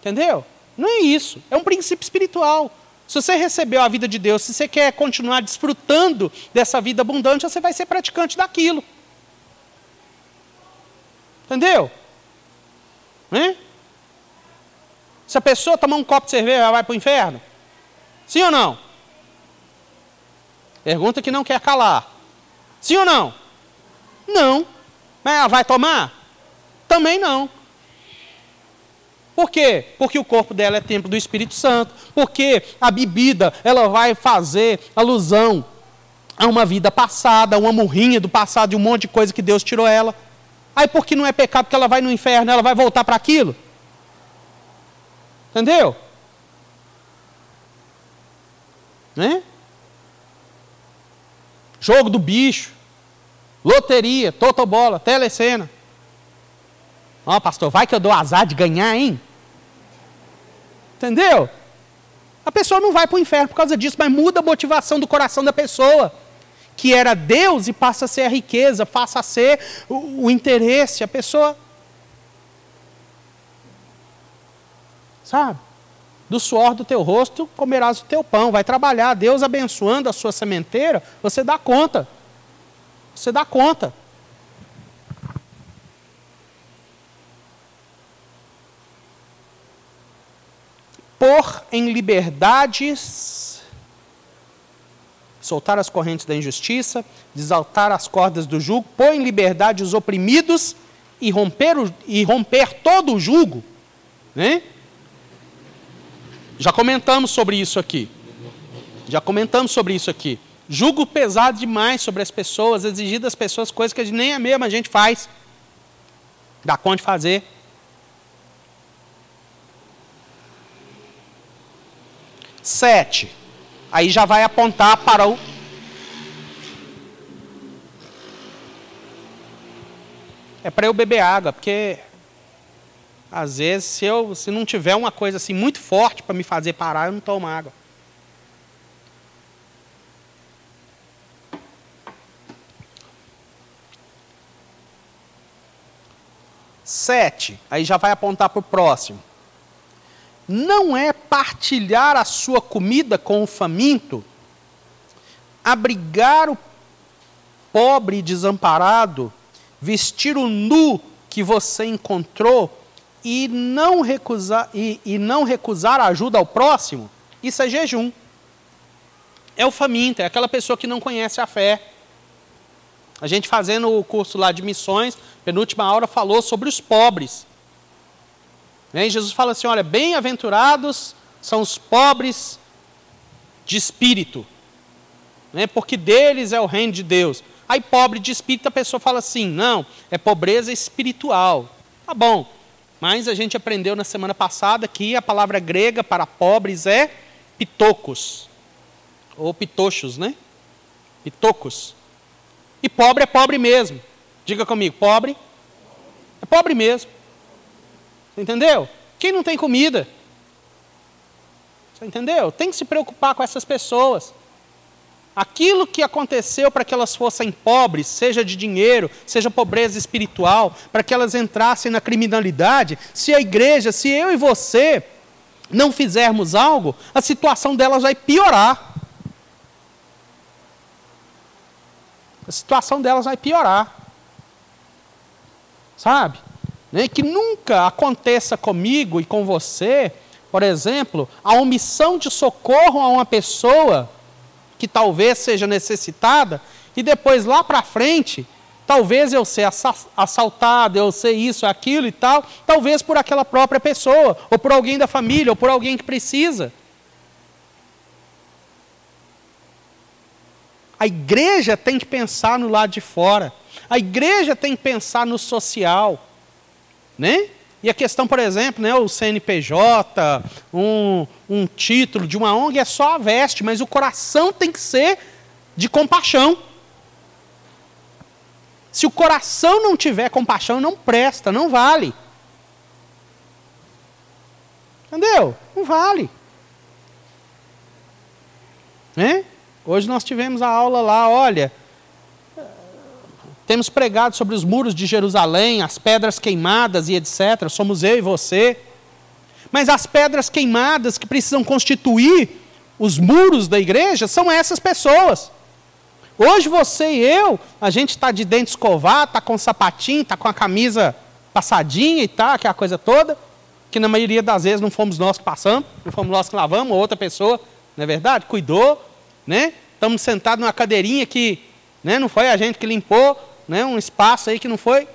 Entendeu? Não é isso. É um princípio espiritual. Se você recebeu a vida de Deus, se você quer continuar desfrutando dessa vida abundante, você vai ser praticante daquilo. Entendeu? Se a pessoa tomar um copo de cerveja, ela vai para o inferno? Sim ou não? Pergunta que não quer calar. Sim ou não? Não. Mas ela vai tomar? Também não. Por quê? Porque o corpo dela é templo do Espírito Santo. Porque a bebida, ela vai fazer alusão a uma vida passada, uma morrinha do passado, de um monte de coisa que Deus tirou ela. Aí porque não é pecado que ela vai no inferno, ela vai voltar para aquilo? Entendeu? Né? Jogo do bicho, loteria, totobola, telecena. Ó, oh, pastor, vai que eu dou azar de ganhar, hein? Entendeu? A pessoa não vai para o inferno por causa disso, mas muda a motivação do coração da pessoa. Que era Deus e passa a ser a riqueza, passa a ser o, o interesse. A pessoa. Sabe? Do suor do teu rosto comerás o teu pão. Vai trabalhar, Deus abençoando a sua sementeira, você dá conta. Você dá conta. Pôr em liberdades, soltar as correntes da injustiça, desaltar as cordas do jugo, pôr em liberdade os oprimidos e romper, o, e romper todo o jugo. Né? Já comentamos sobre isso aqui. Já comentamos sobre isso aqui. Jugo pesado demais sobre as pessoas, exigir das pessoas coisas que nem a mesma a gente faz. Dá conta de fazer. Sete. Aí já vai apontar para o. É para eu beber água, porque às vezes se eu se não tiver uma coisa assim muito forte para me fazer parar, eu não tomo água. Sete. Aí já vai apontar para o próximo não é partilhar a sua comida com o faminto, abrigar o pobre e desamparado, vestir o nu que você encontrou e não recusar, e, e não recusar ajuda ao próximo, isso é jejum. É o faminto, é aquela pessoa que não conhece a fé. A gente fazendo o curso lá de missões, penúltima aula falou sobre os pobres. Né? Jesus fala assim: olha, bem-aventurados são os pobres de espírito, né? porque deles é o reino de Deus. Aí, pobre de espírito, a pessoa fala assim: não, é pobreza espiritual. Tá bom, mas a gente aprendeu na semana passada que a palavra grega para pobres é pitocos, Ou pitochos, né? Pitocos. E pobre é pobre mesmo. Diga comigo, pobre é pobre mesmo. Entendeu? Quem não tem comida? Você entendeu? Tem que se preocupar com essas pessoas. Aquilo que aconteceu para que elas fossem pobres, seja de dinheiro, seja pobreza espiritual, para que elas entrassem na criminalidade, se a igreja, se eu e você não fizermos algo, a situação delas vai piorar. A situação delas vai piorar. Sabe? Né? Que nunca aconteça comigo e com você, por exemplo, a omissão de socorro a uma pessoa que talvez seja necessitada e depois lá para frente, talvez eu ser assaltado, eu ser isso, aquilo e tal, talvez por aquela própria pessoa, ou por alguém da família, ou por alguém que precisa. A igreja tem que pensar no lado de fora. A igreja tem que pensar no social. Né? E a questão, por exemplo, né, o CNPJ, um, um título de uma ONG é só a veste, mas o coração tem que ser de compaixão. Se o coração não tiver compaixão, não presta, não vale. Entendeu? Não vale. Né? Hoje nós tivemos a aula lá, olha, temos pregado sobre os muros de Jerusalém, as pedras queimadas e etc. Somos eu e você. Mas as pedras queimadas que precisam constituir os muros da igreja são essas pessoas. Hoje você e eu, a gente está de dente escovado, está com sapatinho, está com a camisa passadinha e tal, aquela coisa toda, que na maioria das vezes não fomos nós que passamos, não fomos nós que lavamos, outra pessoa, não é verdade? Cuidou, né? Estamos sentados numa cadeirinha que né, não foi a gente que limpou, né, um espaço aí que não foi.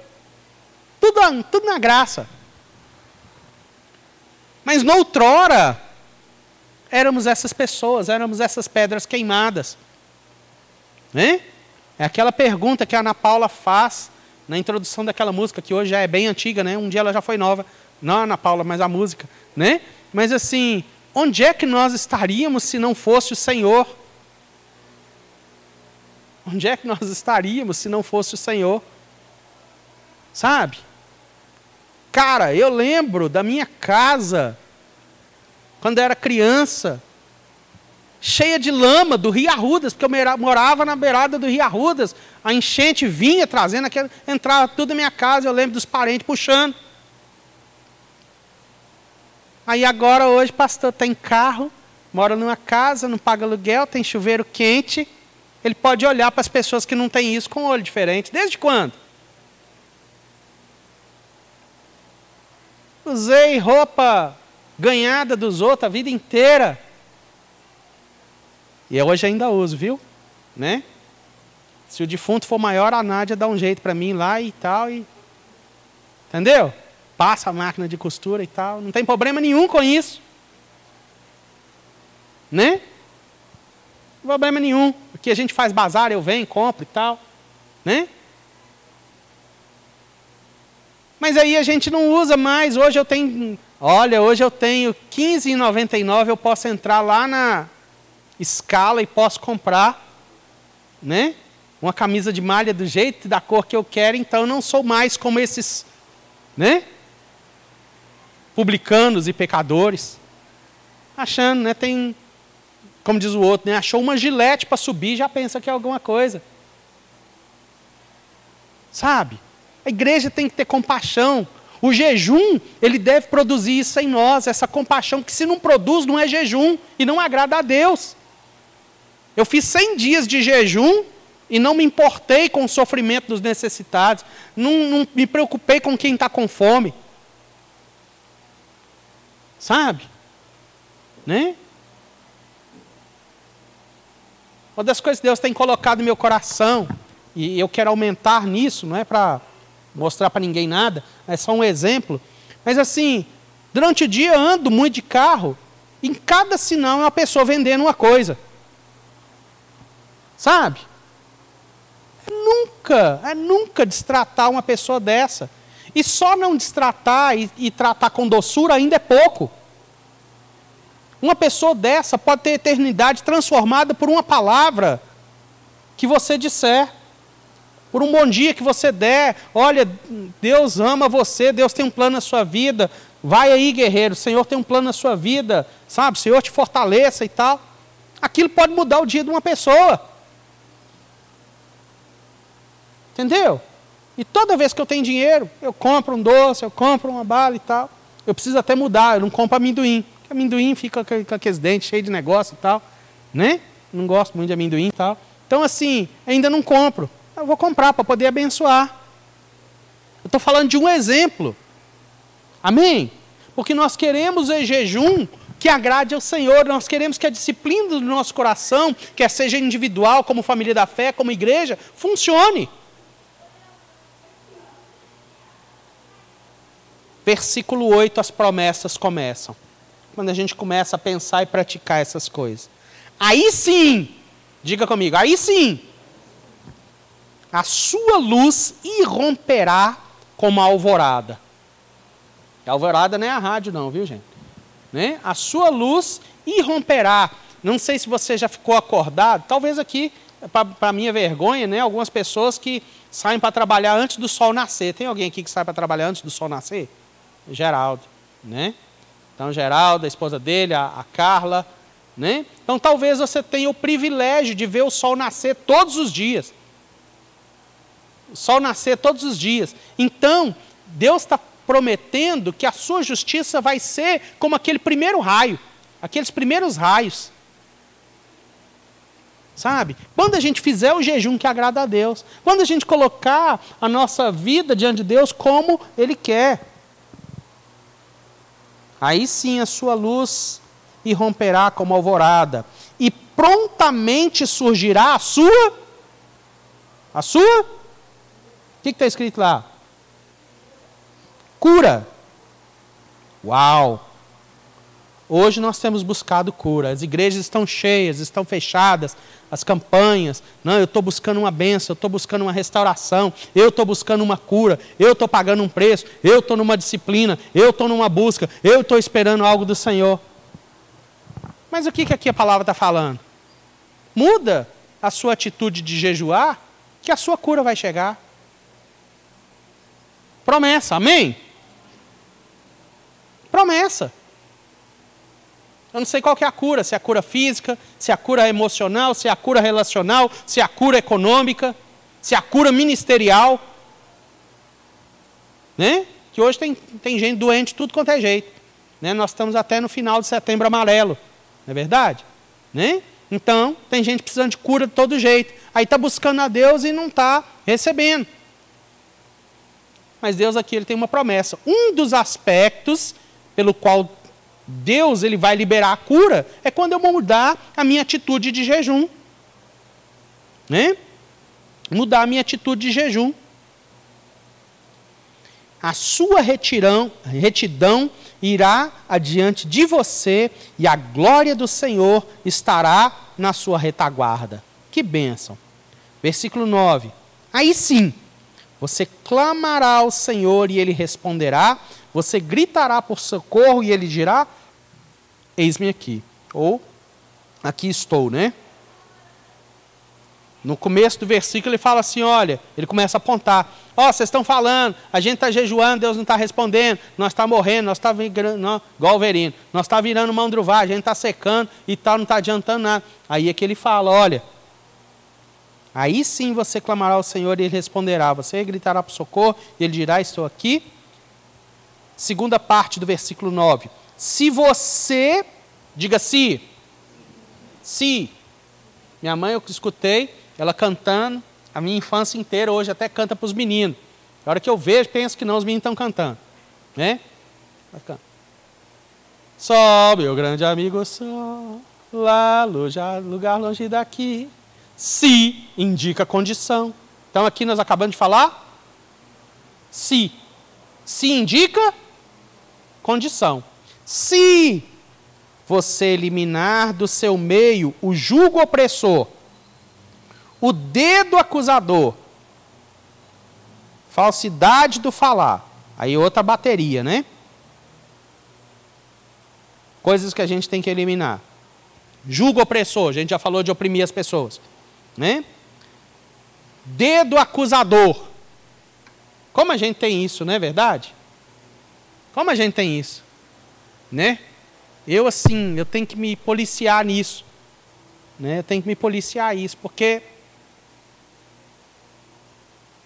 Tudo, tudo na graça. Mas noutrora, éramos essas pessoas, éramos essas pedras queimadas. Né? É aquela pergunta que a Ana Paula faz na introdução daquela música, que hoje já é bem antiga, né? Um dia ela já foi nova. Não a Ana Paula, mas a música, né? Mas assim, onde é que nós estaríamos se não fosse o Senhor? Onde é que nós estaríamos se não fosse o Senhor? Sabe? Cara, eu lembro da minha casa, quando eu era criança, cheia de lama do Rio Arrudas, porque eu morava na beirada do Rio Arrudas. A enchente vinha trazendo aquela, entrava tudo na minha casa, eu lembro dos parentes puxando. Aí agora hoje, pastor, tem carro, mora numa casa, não paga aluguel, tem chuveiro quente. Ele pode olhar para as pessoas que não têm isso com um olho diferente. Desde quando? Usei roupa ganhada dos outros a vida inteira. E hoje ainda uso, viu? Né? Se o defunto for maior, a Nádia dá um jeito para mim lá e tal. E... Entendeu? Passa a máquina de costura e tal. Não tem problema nenhum com isso. Né? Não problema nenhum. Porque a gente faz bazar, eu venho, compro e tal. Né? Mas aí a gente não usa mais. Hoje eu tenho. Olha, hoje eu tenho R$15,99. Eu posso entrar lá na escala e posso comprar. Né? Uma camisa de malha do jeito e da cor que eu quero. Então eu não sou mais como esses. Né? Publicanos e pecadores. Achando, né? Tem como diz o outro, né? achou uma gilete para subir, já pensa que é alguma coisa. Sabe? A igreja tem que ter compaixão. O jejum, ele deve produzir isso em nós, essa compaixão, que se não produz, não é jejum e não agrada a Deus. Eu fiz 100 dias de jejum e não me importei com o sofrimento dos necessitados, não, não me preocupei com quem está com fome. Sabe? Né? Uma das coisas que Deus tem colocado no meu coração, e eu quero aumentar nisso, não é para mostrar para ninguém nada, é só um exemplo. Mas assim, durante o dia ando muito de carro, em cada sinal é uma pessoa vendendo uma coisa. Sabe? É nunca, é nunca destratar uma pessoa dessa. E só não destratar e, e tratar com doçura ainda é pouco. Uma pessoa dessa pode ter eternidade transformada por uma palavra que você disser, por um bom dia que você der. Olha, Deus ama você, Deus tem um plano na sua vida. Vai aí, guerreiro, o Senhor tem um plano na sua vida, sabe? O Senhor te fortaleça e tal. Aquilo pode mudar o dia de uma pessoa. Entendeu? E toda vez que eu tenho dinheiro, eu compro um doce, eu compro uma bala e tal. Eu preciso até mudar, eu não compro amendoim. Amendoim fica com aqueles dentes cheios de negócio e tal. Né? Não gosto muito de amendoim e tal. Então, assim, ainda não compro. Eu vou comprar para poder abençoar. Eu estou falando de um exemplo. Amém? Porque nós queremos o jejum que agrade ao Senhor, nós queremos que a disciplina do nosso coração, quer seja individual, como família da fé, como igreja, funcione. Versículo 8, as promessas começam. Quando a gente começa a pensar e praticar essas coisas. Aí sim, diga comigo, aí sim, a sua luz irromperá como a alvorada. A alvorada não é a rádio, não, viu, gente? Né? A sua luz irromperá. Não sei se você já ficou acordado, talvez aqui, para minha vergonha, né, algumas pessoas que saem para trabalhar antes do sol nascer. Tem alguém aqui que sai para trabalhar antes do sol nascer? Geraldo, né? Então, Geraldo, a esposa dele, a, a Carla, né? Então, talvez você tenha o privilégio de ver o sol nascer todos os dias. O sol nascer todos os dias. Então, Deus está prometendo que a sua justiça vai ser como aquele primeiro raio, aqueles primeiros raios. Sabe? Quando a gente fizer o jejum que agrada a Deus, quando a gente colocar a nossa vida diante de Deus como Ele quer, aí sim a sua luz irromperá como alvorada, e prontamente surgirá a sua. A sua? O que está escrito lá? Cura. Uau! Hoje nós temos buscado cura. As igrejas estão cheias, estão fechadas, as campanhas. Não, eu estou buscando uma benção, eu estou buscando uma restauração, eu estou buscando uma cura, eu estou pagando um preço, eu estou numa disciplina, eu estou numa busca, eu estou esperando algo do Senhor. Mas o que, que aqui a palavra está falando? Muda a sua atitude de jejuar, que a sua cura vai chegar. Promessa, amém? Promessa. Eu não sei qual é a cura, se é a cura física, se é a cura emocional, se é a cura relacional, se é a cura econômica, se é a cura ministerial. Né? Que hoje tem, tem gente doente tudo quanto é jeito. Né? Nós estamos até no final de setembro amarelo. Não é verdade? Né? Então, tem gente precisando de cura de todo jeito. Aí está buscando a Deus e não está recebendo. Mas Deus aqui ele tem uma promessa. Um dos aspectos pelo qual Deus ele vai liberar a cura é quando eu mudar a minha atitude de jejum. Né? Mudar a minha atitude de jejum. A sua retirão, retidão irá adiante de você e a glória do Senhor estará na sua retaguarda. Que bênção. Versículo 9. Aí sim, você clamará ao Senhor e ele responderá, você gritará por socorro e ele dirá: Eis-me aqui. Ou aqui estou, né? No começo do versículo ele fala assim: olha, ele começa a apontar. Ó, oh, vocês estão falando, a gente está jejuando, Deus não está respondendo, nós está morrendo, nós está virando, igual o verino, nós está virando mão druvá, a gente está secando e tal, não está adiantando nada. Aí é que ele fala: olha, aí sim você clamará ao Senhor e ele responderá. Você gritará para socorro e ele dirá: Estou aqui segunda parte do versículo 9. Se você, diga se, se, minha mãe eu escutei, ela cantando, a minha infância inteira, hoje até canta para os meninos. A hora que eu vejo, penso que não, os meninos estão cantando. Né? Só, meu grande amigo, só, lá, lugar longe daqui. Se indica condição. Então aqui nós acabamos de falar. Se. Se indica condição. Se você eliminar do seu meio o jugo opressor, o dedo acusador, falsidade do falar, aí outra bateria, né? Coisas que a gente tem que eliminar. Julgo opressor, a gente já falou de oprimir as pessoas. Né? Dedo acusador. Como a gente tem isso, não é verdade? Como a gente tem isso? Né? Eu assim, eu tenho que me policiar nisso. Né? Eu tenho que me policiar isso, porque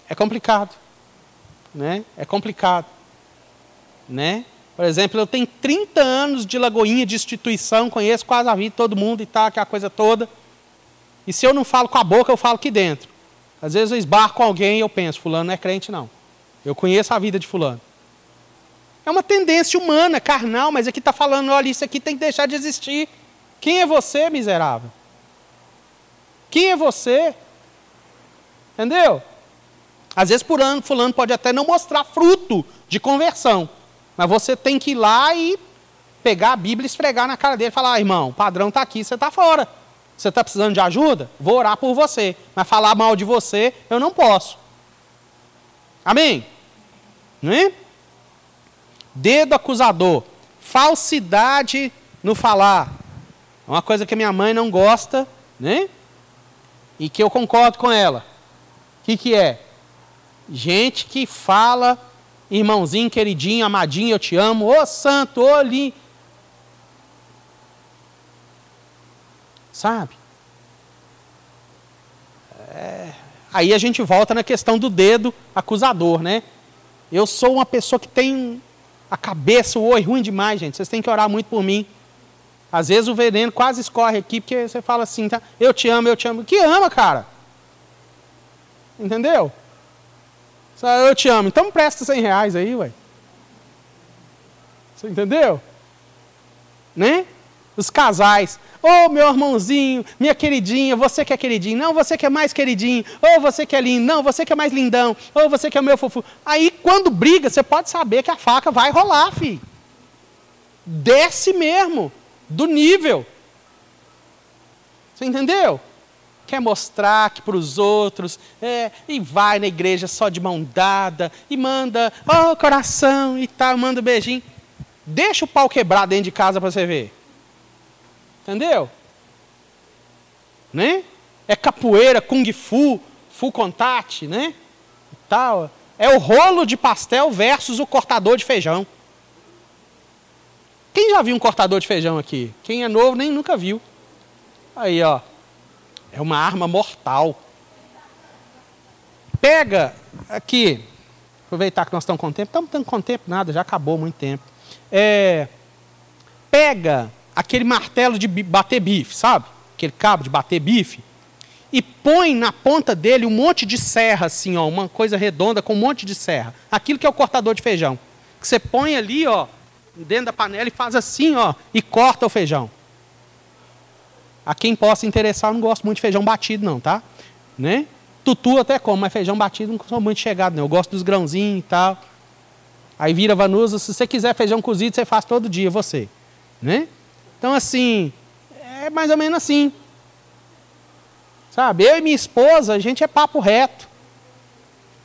é complicado. Né? É complicado. Né? Por exemplo, eu tenho 30 anos de lagoinha de instituição, conheço quase a vida todo mundo e tal, aquela coisa toda. E se eu não falo com a boca, eu falo aqui dentro. Às vezes eu esbarco com alguém e eu penso, fulano não é crente não. Eu conheço a vida de fulano. É uma tendência humana, carnal, mas aqui está falando, olha, isso aqui tem que deixar de existir. Quem é você, miserável? Quem é você? Entendeu? Às vezes por ano, fulano pode até não mostrar fruto de conversão. Mas você tem que ir lá e pegar a Bíblia e esfregar na cara dele e falar, ah, irmão, o padrão está aqui, você está fora. Você está precisando de ajuda? Vou orar por você. Mas falar mal de você, eu não posso. Amém? Não é? Dedo acusador. Falsidade no falar. É uma coisa que minha mãe não gosta, né? E que eu concordo com ela. O que, que é? Gente que fala irmãozinho, queridinho, amadinho, eu te amo, ô santo, ô lindo. Sabe? É... Aí a gente volta na questão do dedo acusador, né? Eu sou uma pessoa que tem a cabeça, o oi ruim demais, gente. Vocês têm que orar muito por mim. Às vezes o veneno quase escorre aqui, porque você fala assim, tá? Eu te amo, eu te amo. Que ama, cara? Entendeu? Eu te amo. Então presta 100 reais aí, ué. Você entendeu? Né? Os casais. Ô, oh, meu irmãozinho, minha queridinha, você que é queridinho. Não, você que é mais queridinho. Ou oh, você que é lindo. Não, você que é mais lindão. Ou oh, você que é meu fofo. Aí, quando briga, você pode saber que a faca vai rolar, filho. Desce mesmo. Do nível. Você entendeu? quer mostrar que para os outros, é, e vai na igreja só de mão dada, e manda, oh, coração e tal, manda um beijinho. Deixa o pau quebrar dentro de casa para você ver. Entendeu? Né? É capoeira, kung fu, full contact, né? E tal. É o rolo de pastel versus o cortador de feijão. Quem já viu um cortador de feijão aqui? Quem é novo nem nunca viu. Aí, ó. É uma arma mortal. Pega aqui, aproveitar que nós estamos com tempo, estamos com tempo nada, já acabou muito tempo. É, pega aquele martelo de bater bife, sabe? Aquele cabo de bater bife. E põe na ponta dele um monte de serra, assim, ó, uma coisa redonda com um monte de serra. Aquilo que é o cortador de feijão. Que você põe ali, ó, dentro da panela e faz assim, ó, e corta o feijão. A quem possa interessar, eu não gosto muito de feijão batido, não, tá? Né? Tutu até como, mas feijão batido não sou muito chegado, não. Eu gosto dos grãozinhos e tal. Aí vira vanusa, se você quiser feijão cozido, você faz todo dia, você. Né? Então, assim, é mais ou menos assim. Sabe? Eu e minha esposa, a gente é papo reto.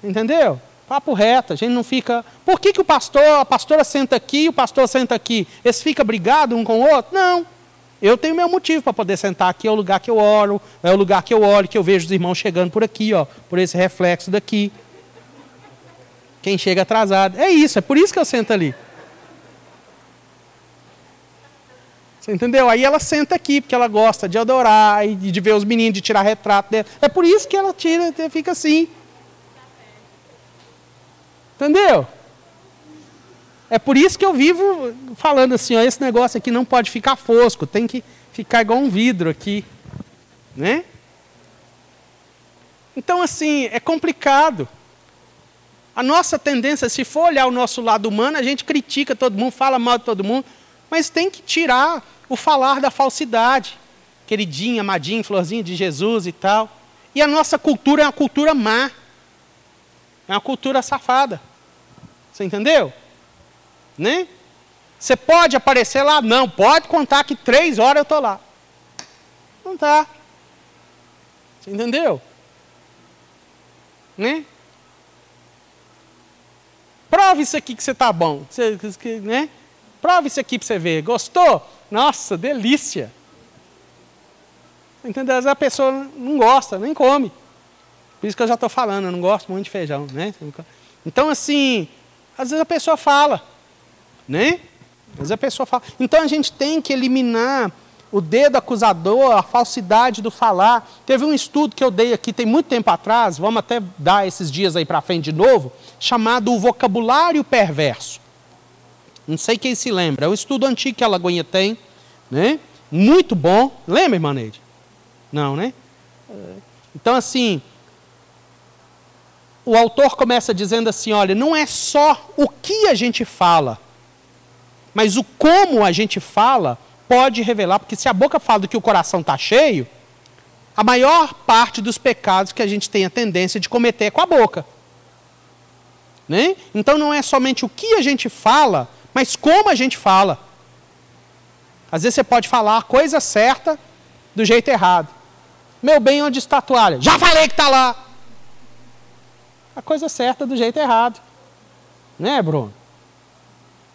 Entendeu? Papo reto, a gente não fica. Por que, que o pastor, a pastora senta aqui e o pastor senta aqui? Eles ficam brigados um com o outro? Não. Eu tenho meu motivo para poder sentar aqui, é o lugar que eu oro, é o lugar que eu olho, que eu vejo os irmãos chegando por aqui, ó, por esse reflexo daqui. Quem chega atrasado. É isso, é por isso que eu sento ali. Você entendeu? Aí ela senta aqui, porque ela gosta de adorar e de ver os meninos, de tirar retrato dela. É por isso que ela tira, fica assim. Entendeu? É por isso que eu vivo falando assim, ó, esse negócio aqui não pode ficar fosco, tem que ficar igual um vidro aqui, né? Então assim, é complicado. A nossa tendência, se for olhar o nosso lado humano, a gente critica todo mundo, fala mal de todo mundo, mas tem que tirar o falar da falsidade. Queridinha, amadinha, florzinha de Jesus e tal. E a nossa cultura é uma cultura má. É uma cultura safada. Você entendeu? Né? Você pode aparecer lá? Não, pode contar que três horas eu estou lá. Não está. Você entendeu? Né? Prove isso aqui que você está bom. Você, né? Prove isso aqui para você ver. Gostou? Nossa, delícia. Entendeu? Às vezes a pessoa não gosta, nem come. Por isso que eu já estou falando, eu não gosto muito de feijão. Né? Então, assim, às vezes a pessoa fala. Né? Às vezes a pessoa fala. Então a gente tem que eliminar o dedo acusador, a falsidade do falar. Teve um estudo que eu dei aqui tem muito tempo atrás, vamos até dar esses dias aí para frente de novo, chamado o vocabulário perverso. Não sei quem se lembra, é um estudo antigo que a Lagoinha tem, né? Muito bom. Lembra, irmã Neide? Não, né? Então, assim, o autor começa dizendo assim: olha, não é só o que a gente fala, mas o como a gente fala pode revelar, porque se a boca fala do que o coração está cheio, a maior parte dos pecados que a gente tem a tendência de cometer é com a boca. Né? Então não é somente o que a gente fala, mas como a gente fala. Às vezes você pode falar a coisa certa do jeito errado. Meu bem, onde está a toalha? Já falei que está lá. A coisa certa do jeito errado. Né, Bruno?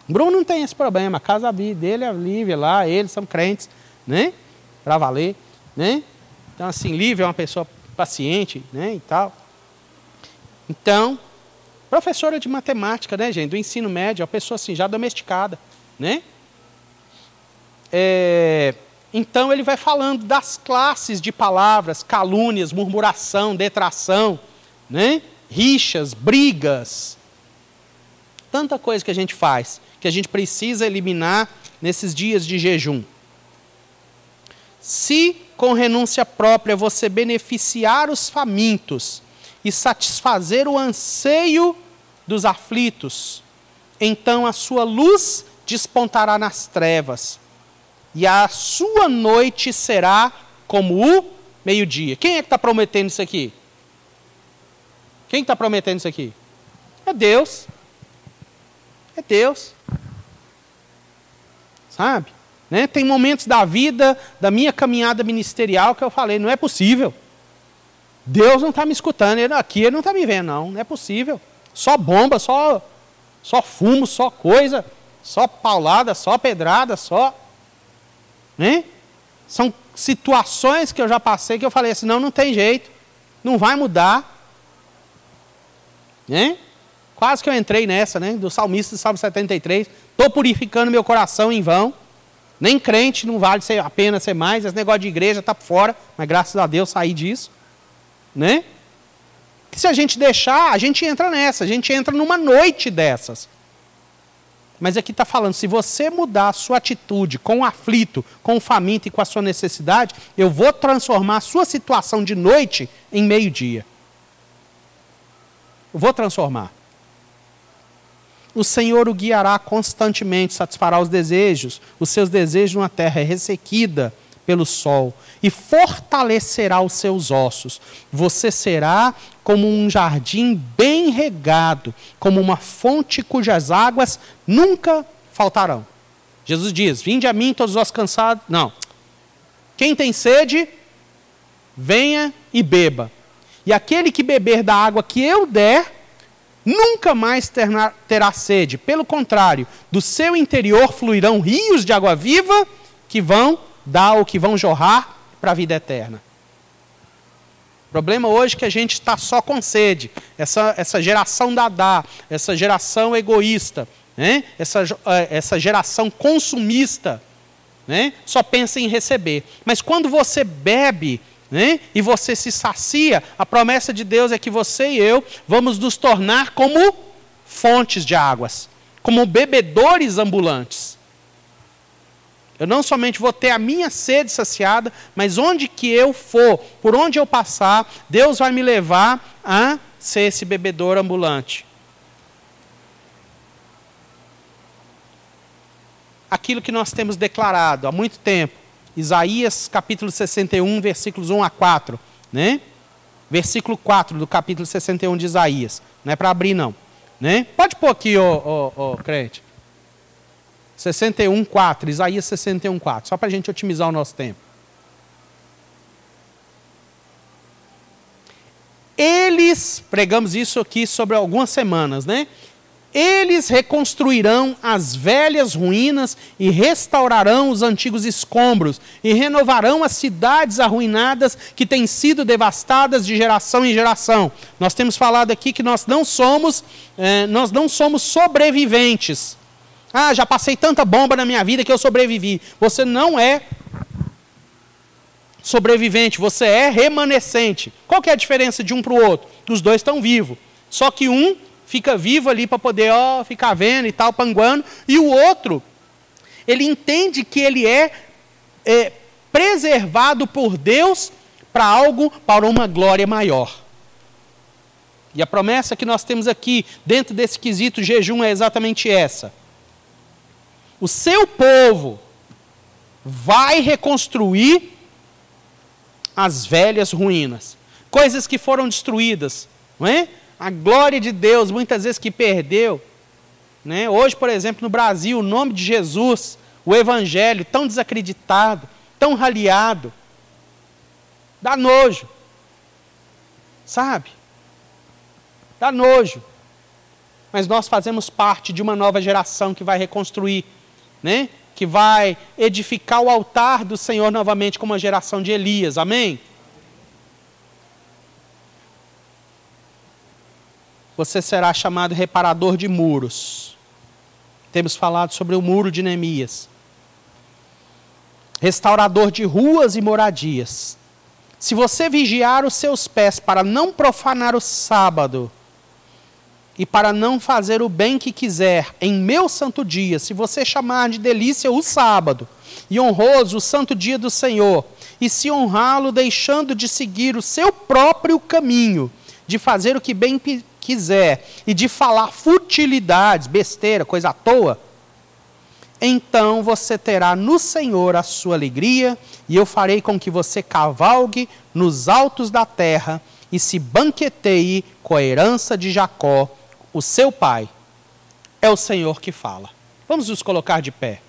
Bruno não tem esse problema. A casa dele, a Lívia lá, eles são crentes, né? Para valer, né? Então, assim, Lívia é uma pessoa paciente, né? E tal. Então, professora de matemática, né, gente? Do ensino médio, uma pessoa assim, já domesticada, né? É, então ele vai falando das classes de palavras, calúnias, murmuração, detração, né? rixas, brigas. Tanta coisa que a gente faz, que a gente precisa eliminar nesses dias de jejum. Se com renúncia própria você beneficiar os famintos e satisfazer o anseio dos aflitos, então a sua luz despontará nas trevas e a sua noite será como o meio-dia. Quem é que está prometendo isso aqui? Quem está prometendo isso aqui? É Deus. É Deus. Sabe? Né? Tem momentos da vida, da minha caminhada ministerial, que eu falei: não é possível. Deus não está me escutando. Ele, aqui ele não está me vendo, não. Não é possível. Só bomba, só, só fumo, só coisa, só paulada, só pedrada, só. Né? São situações que eu já passei que eu falei assim, não, não tem jeito, não vai mudar. Né? Quase que eu entrei nessa, né? Do salmista do Salmo 73. Estou purificando meu coração em vão. Nem crente não vale ser, a pena ser mais. Esse negócio de igreja está fora. Mas graças a Deus saí disso. Né? Que se a gente deixar, a gente entra nessa. A gente entra numa noite dessas. Mas aqui está falando, se você mudar a sua atitude com o aflito, com o faminto e com a sua necessidade, eu vou transformar a sua situação de noite em meio-dia. Eu vou transformar. O Senhor o guiará constantemente, satisfará os desejos, os seus desejos numa terra ressequida pelo sol, e fortalecerá os seus ossos. Você será como um jardim bem regado, como uma fonte cujas águas nunca faltarão. Jesus diz: Vinde a mim, todos os cansados. Não. Quem tem sede, venha e beba. E aquele que beber da água que eu der, nunca mais terá, terá sede. Pelo contrário, do seu interior fluirão rios de água viva que vão dar ou que vão jorrar para a vida eterna. O problema hoje é que a gente está só com sede. Essa, essa geração dadá, essa geração egoísta, né? essa, eh, essa geração consumista, né? só pensa em receber. Mas quando você bebe né? e você se sacia, a promessa de Deus é que você e eu vamos nos tornar como fontes de águas, como bebedores ambulantes. Eu não somente vou ter a minha sede saciada, mas onde que eu for, por onde eu passar, Deus vai me levar a ser esse bebedor ambulante. Aquilo que nós temos declarado há muito tempo. Isaías capítulo 61, versículos 1 a 4. Né? Versículo 4 do capítulo 61 de Isaías. Não é para abrir, não. Né? Pode pôr aqui, ô, ô, ô crente. 61, 4, Isaías 61, 4, só para a gente otimizar o nosso tempo. Eles, pregamos isso aqui sobre algumas semanas, né? Eles reconstruirão as velhas ruínas e restaurarão os antigos escombros e renovarão as cidades arruinadas que têm sido devastadas de geração em geração. Nós temos falado aqui que nós não somos, eh, nós não somos sobreviventes. Ah, já passei tanta bomba na minha vida que eu sobrevivi. Você não é sobrevivente, você é remanescente. Qual que é a diferença de um para o outro? Os dois estão vivos. Só que um fica vivo ali para poder ó, ficar vendo e tal, panguando, e o outro, ele entende que ele é, é preservado por Deus para algo, para uma glória maior. E a promessa que nós temos aqui, dentro desse quesito jejum, é exatamente essa. O seu povo vai reconstruir as velhas ruínas, coisas que foram destruídas, não é? a glória de Deus, muitas vezes que perdeu. Né? Hoje, por exemplo, no Brasil, o nome de Jesus, o Evangelho, tão desacreditado, tão raliado, dá nojo. Sabe? Dá nojo. Mas nós fazemos parte de uma nova geração que vai reconstruir, né? que vai edificar o altar do Senhor novamente como a geração de Elias. Amém? você será chamado reparador de muros. Temos falado sobre o muro de Neemias. Restaurador de ruas e moradias. Se você vigiar os seus pés para não profanar o sábado e para não fazer o bem que quiser em meu santo dia, se você chamar de delícia o sábado e honroso o santo dia do Senhor, e se honrá-lo deixando de seguir o seu próprio caminho, de fazer o que bem quiser e de falar futilidades, besteira, coisa à toa, então você terá no Senhor a sua alegria, e eu farei com que você cavalgue nos altos da terra e se banqueteie com a herança de Jacó, o seu pai. É o Senhor que fala. Vamos nos colocar de pé.